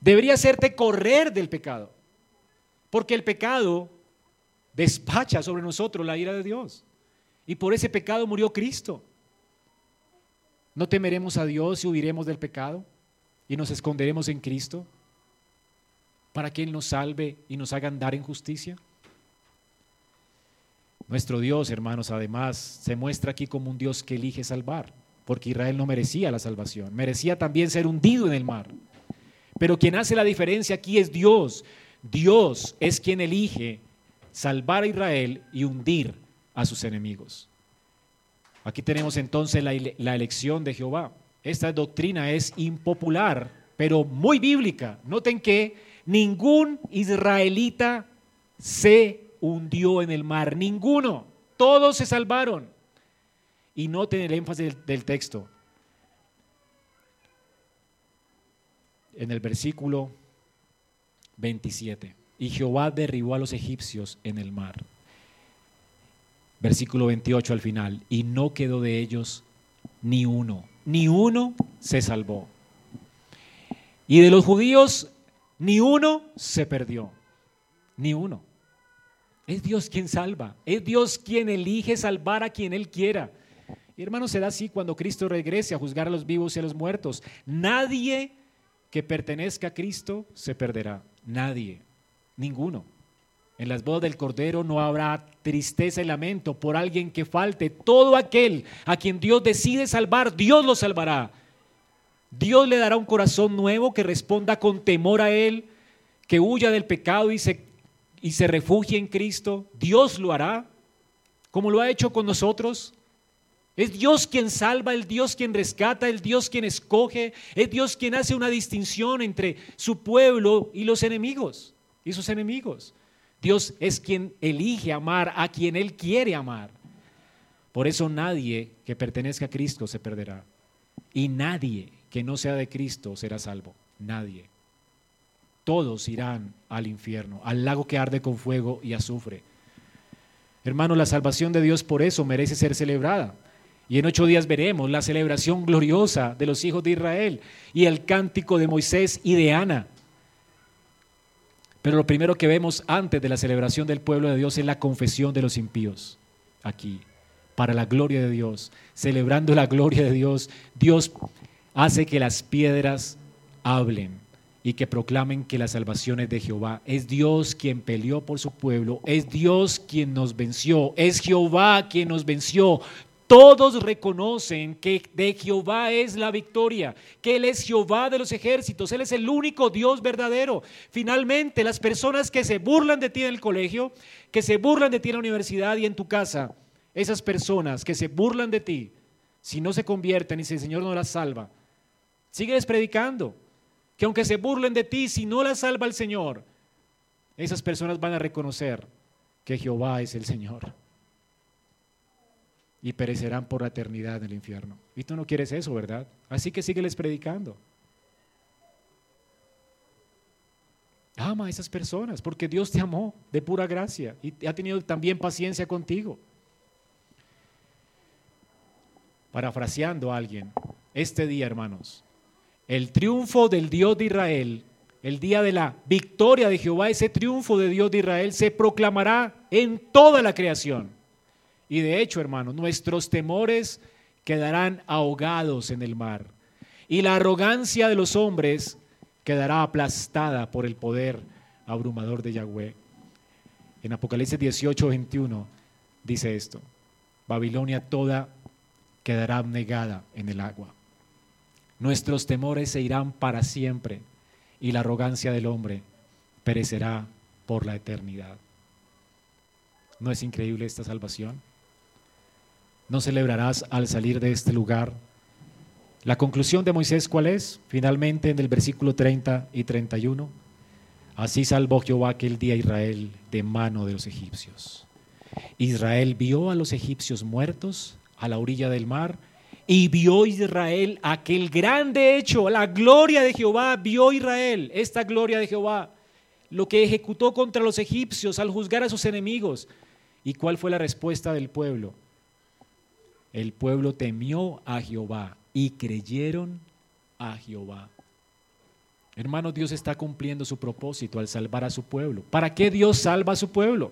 Debería hacerte correr del pecado, porque el pecado despacha sobre nosotros la ira de Dios. Y por ese pecado murió Cristo. ¿No temeremos a Dios y huiremos del pecado y nos esconderemos en Cristo? para que Él nos salve y nos haga andar en justicia? Nuestro Dios, hermanos, además se muestra aquí como un Dios que elige salvar, porque Israel no merecía la salvación, merecía también ser hundido en el mar. Pero quien hace la diferencia aquí es Dios. Dios es quien elige salvar a Israel y hundir a sus enemigos. Aquí tenemos entonces la, elección de Jehová. Esta doctrina es impopular, pero muy bíblica. Noten que Ningún israelita se hundió en el mar, ninguno. Todos se salvaron. Y noten el énfasis del, del texto. En el versículo 27. Y Jehová derribó a los egipcios en el mar. Versículo 28 al final. Y no quedó de ellos ni uno. Ni uno se salvó. Y de los judíos ni uno se perdió. Ni uno. Es Dios quien salva. Es Dios quien elige salvar a quien Él quiera. Y hermano, será así cuando Cristo regrese a juzgar a los vivos y a los muertos. Nadie que pertenezca a Cristo se perderá. Nadie. Ninguno. En las bodas del Cordero no habrá tristeza y lamento por alguien que falte. Todo aquel a quien Dios decide salvar, Dios lo salvará. Dios le dará un corazón nuevo que responda con temor a Él, que huya del pecado y se, y se refugie en Cristo. Dios lo hará, como lo ha hecho con nosotros. Es Dios quien salva, el Dios quien rescata, el Dios quien escoge, es Dios quien hace una distinción entre su pueblo y los enemigos y sus enemigos. Dios es quien elige amar a quien Él quiere amar. Por eso nadie que pertenezca a Cristo se perderá. Y nadie que no sea de Cristo será salvo. Nadie. Todos irán al infierno, al lago que arde con fuego y azufre. Hermano, la salvación de Dios por eso merece ser celebrada. Y en ocho días veremos la celebración gloriosa de los hijos de Israel y el cántico de Moisés y de Ana. Pero lo primero que vemos antes de la celebración del pueblo de Dios es la confesión de los impíos. Aquí, para la gloria de Dios, celebrando la gloria de Dios, Dios hace que las piedras hablen y que proclamen que la salvación es de Jehová. Es Dios quien peleó por su pueblo, es Dios quien nos venció, es Jehová quien nos venció. Todos reconocen que de Jehová es la victoria, que Él es Jehová de los ejércitos, Él es el único Dios verdadero. Finalmente, las personas que se burlan de ti en el colegio, que se burlan de ti en la universidad y en tu casa, esas personas que se burlan de ti, si no se convierten y si el Señor no las salva, sigues predicando, que aunque se burlen de ti, si no las salva el Señor, esas personas van a reconocer que Jehová es el Señor y perecerán por la eternidad en el infierno. Y tú no quieres eso, ¿verdad? Así que sígueles predicando. Ama a esas personas porque Dios te amó de pura gracia y ha tenido también paciencia contigo. Parafraseando a alguien, este día, hermanos, el triunfo del Dios de Israel, el día de la victoria de Jehová, ese triunfo de Dios de Israel se proclamará en toda la creación. Y de hecho, hermanos, nuestros temores quedarán ahogados en el mar. Y la arrogancia de los hombres quedará aplastada por el poder abrumador de Yahweh. En Apocalipsis 18, 21 dice esto, Babilonia toda quedará negada en el agua. Nuestros temores se irán para siempre y la arrogancia del hombre perecerá por la eternidad. ¿No es increíble esta salvación? no celebrarás al salir de este lugar. La conclusión de Moisés, ¿cuál es? Finalmente en el versículo 30 y 31. Así salvó Jehová aquel día Israel de mano de los egipcios. Israel vio a los egipcios muertos a la orilla del mar y vio Israel aquel grande hecho, la gloria de Jehová, vio Israel, esta gloria de Jehová, lo que ejecutó contra los egipcios al juzgar a sus enemigos. ¿Y cuál fue la respuesta del pueblo? el pueblo temió a Jehová y creyeron a Jehová. Hermanos, Dios está cumpliendo su propósito al salvar a su pueblo. ¿Para qué Dios salva a su pueblo?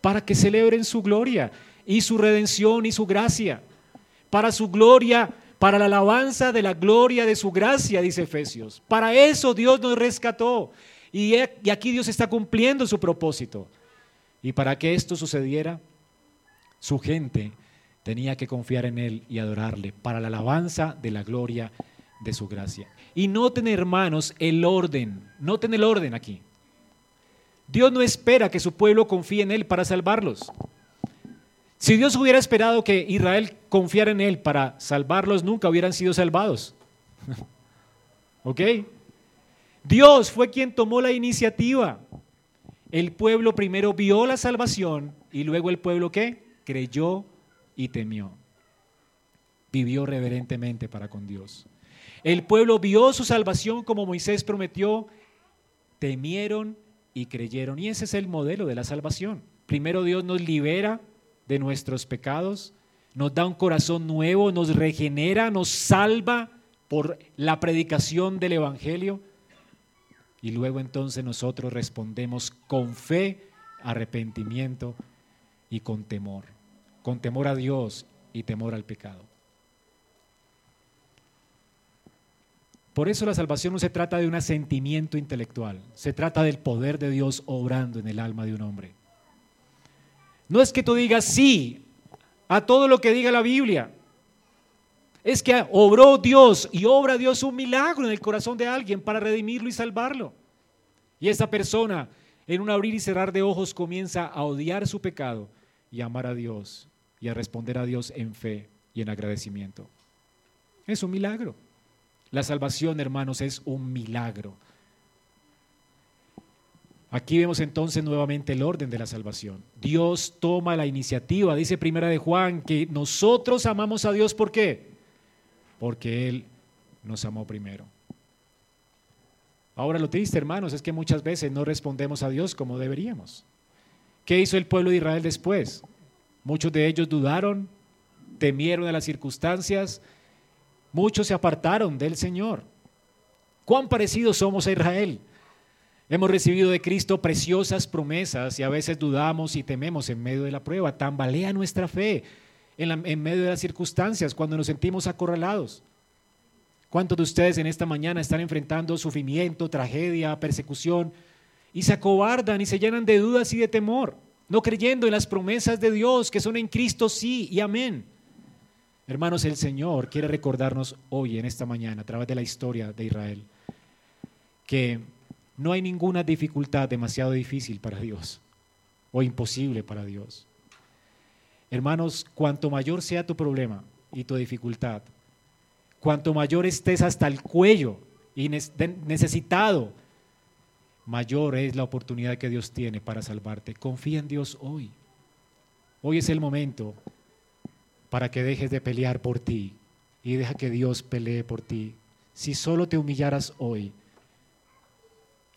Para que celebren su gloria y su redención y su gracia. Para su gloria, para la alabanza de la gloria de su gracia, dice Efesios. Para eso Dios nos rescató. Y aquí Dios está cumpliendo su propósito. Y para que esto sucediera, su gente tenía que confiar en Él y adorarle para la alabanza de la gloria de su gracia. Y noten, hermanos, el orden. Noten el orden aquí. Dios no espera que su pueblo confíe en Él para salvarlos. Si Dios hubiera esperado que Israel confiara en Él para salvarlos, nunca hubieran sido salvados. ¿Ok? Dios fue quien tomó la iniciativa. El pueblo primero vio la salvación y luego el pueblo qué? Creyó y temió. Vivió reverentemente para con Dios. El pueblo vio su salvación como Moisés prometió, temieron y creyeron. Y ese es el modelo de la salvación. Primero Dios nos libera de nuestros pecados, nos da un corazón nuevo, nos regenera, nos salva por la predicación del Evangelio. Y luego entonces nosotros respondemos con fe, arrepentimiento y con temor con temor a Dios y temor al pecado. Por eso la salvación no se trata de un asentimiento intelectual, se trata del poder de Dios obrando en el alma de un hombre. No es que tú digas sí a todo lo que diga la Biblia. Es que obró Dios y obra Dios un milagro en el corazón de alguien para redimirlo y salvarlo. Y esa persona, en un abrir y cerrar de ojos, comienza a odiar su pecado y amar a Dios y a responder a Dios en fe y en agradecimiento. Es un milagro. La salvación, hermanos, es un milagro. Aquí vemos entonces nuevamente el orden de la salvación. Dios toma la iniciativa, dice Primera de Juan, que nosotros amamos a Dios, ¿por qué? Porque Él nos amó primero. Ahora lo triste, hermanos, es que muchas veces no respondemos a Dios como deberíamos. ¿Qué hizo el pueblo de Israel después? Muchos de ellos dudaron, temieron a las circunstancias, muchos se apartaron del Señor. ¿Cuán parecidos somos a Israel? Hemos recibido de Cristo preciosas promesas y a veces dudamos y tememos en medio de la prueba. Tambalea nuestra fe en, medio de las circunstancias cuando nos sentimos acorralados. ¿Cuántos de ustedes en esta mañana están enfrentando sufrimiento, tragedia, persecución y se acobardan y se llenan de dudas y de temor, no creyendo en las promesas de Dios que son en Cristo sí y amén? Hermanos, el Señor quiere recordarnos hoy, en esta mañana, a través de la historia de Israel, que no hay ninguna dificultad demasiado difícil para Dios o imposible para Dios. Hermanos, cuanto mayor sea tu problema y tu dificultad, cuanto mayor estés hasta el cuello y necesitado, mayor es la oportunidad que Dios tiene para salvarte. Confía en Dios hoy. Hoy es el momento para que dejes de pelear por ti y deja que Dios pelee por ti. Si solo te humillaras hoy,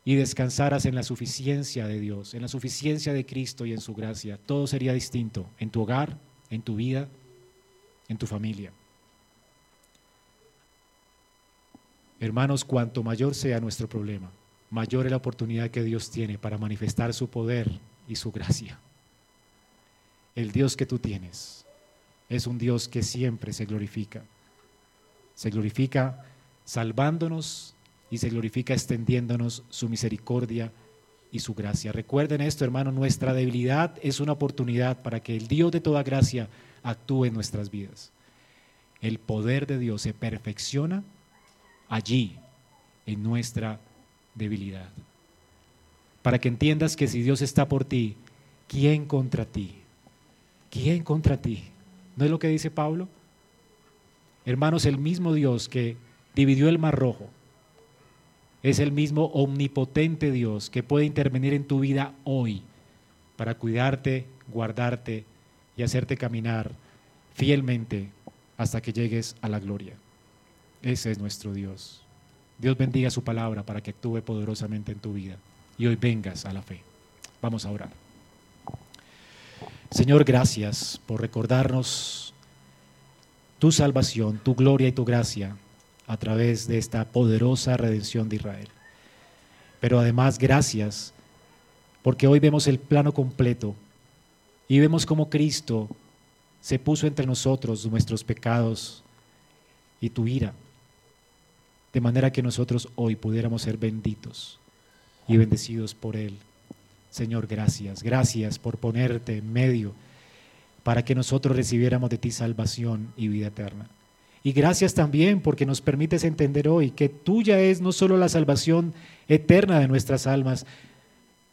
y descansaras en la suficiencia de Dios, en la suficiencia de Cristo y en su gracia, todo sería distinto en tu hogar, en tu vida, en tu familia. Hermanos, cuanto mayor sea nuestro problema, mayor es la oportunidad que Dios tiene para manifestar su poder y su gracia. El Dios que tú tienes es un Dios que siempre se glorifica. Se glorifica salvándonos y se glorifica extendiéndonos su misericordia y su gracia. Recuerden esto, hermano, nuestra debilidad es una oportunidad para que el Dios de toda gracia actúe en nuestras vidas. El poder de Dios se perfecciona allí, en nuestra debilidad. Para que entiendas que si Dios está por ti, ¿quién contra ti? ¿Quién contra ti? ¿No es lo que dice Pablo? Hermanos, el mismo Dios que dividió el mar rojo, es el mismo omnipotente Dios que puede intervenir en tu vida hoy para cuidarte, guardarte y hacerte caminar fielmente hasta que llegues a la gloria. Ese es nuestro Dios. Dios bendiga su palabra para que actúe poderosamente en tu vida y hoy vengas a la fe. Vamos a orar. Señor, gracias por recordarnos tu salvación, tu gloria y tu gracia a través de esta poderosa redención de Israel. Pero además, gracias, porque hoy vemos el plano completo y vemos cómo Cristo se puso entre nosotros nuestros pecados y tu ira, de manera que nosotros hoy pudiéramos ser benditos y bendecidos por Él. Señor, gracias, gracias por ponerte en medio para que nosotros recibiéramos de ti salvación y vida eterna. Y gracias también porque nos permites entender hoy que tuya es no solo la salvación eterna de nuestras almas,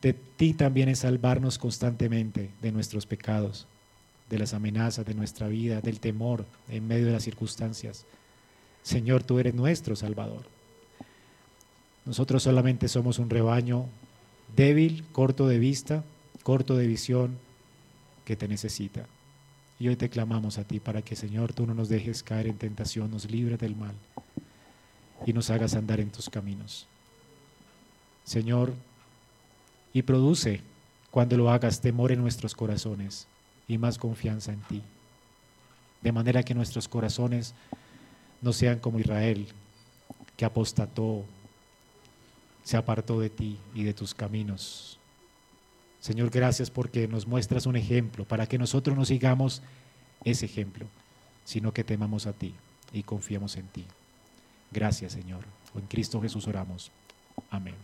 de ti también es salvarnos constantemente de nuestros pecados, de las amenazas de nuestra vida, del temor en medio de las circunstancias. Señor, tú eres nuestro Salvador. Nosotros solamente somos un rebaño débil, corto de vista, corto de visión, que te necesita. Y hoy te clamamos a ti para que, Señor, tú no nos dejes caer en tentación, nos libres del mal y nos hagas andar en tus caminos. Señor, y produce cuando lo hagas temor en nuestros corazones y más confianza en ti. De manera que nuestros corazones no sean como Israel, que apostató, se apartó de ti y de tus caminos Señor, gracias porque nos muestras un ejemplo para que nosotros no sigamos ese ejemplo, sino que temamos a ti y confiemos en ti. Gracias, Señor. En Cristo Jesús oramos. Amén.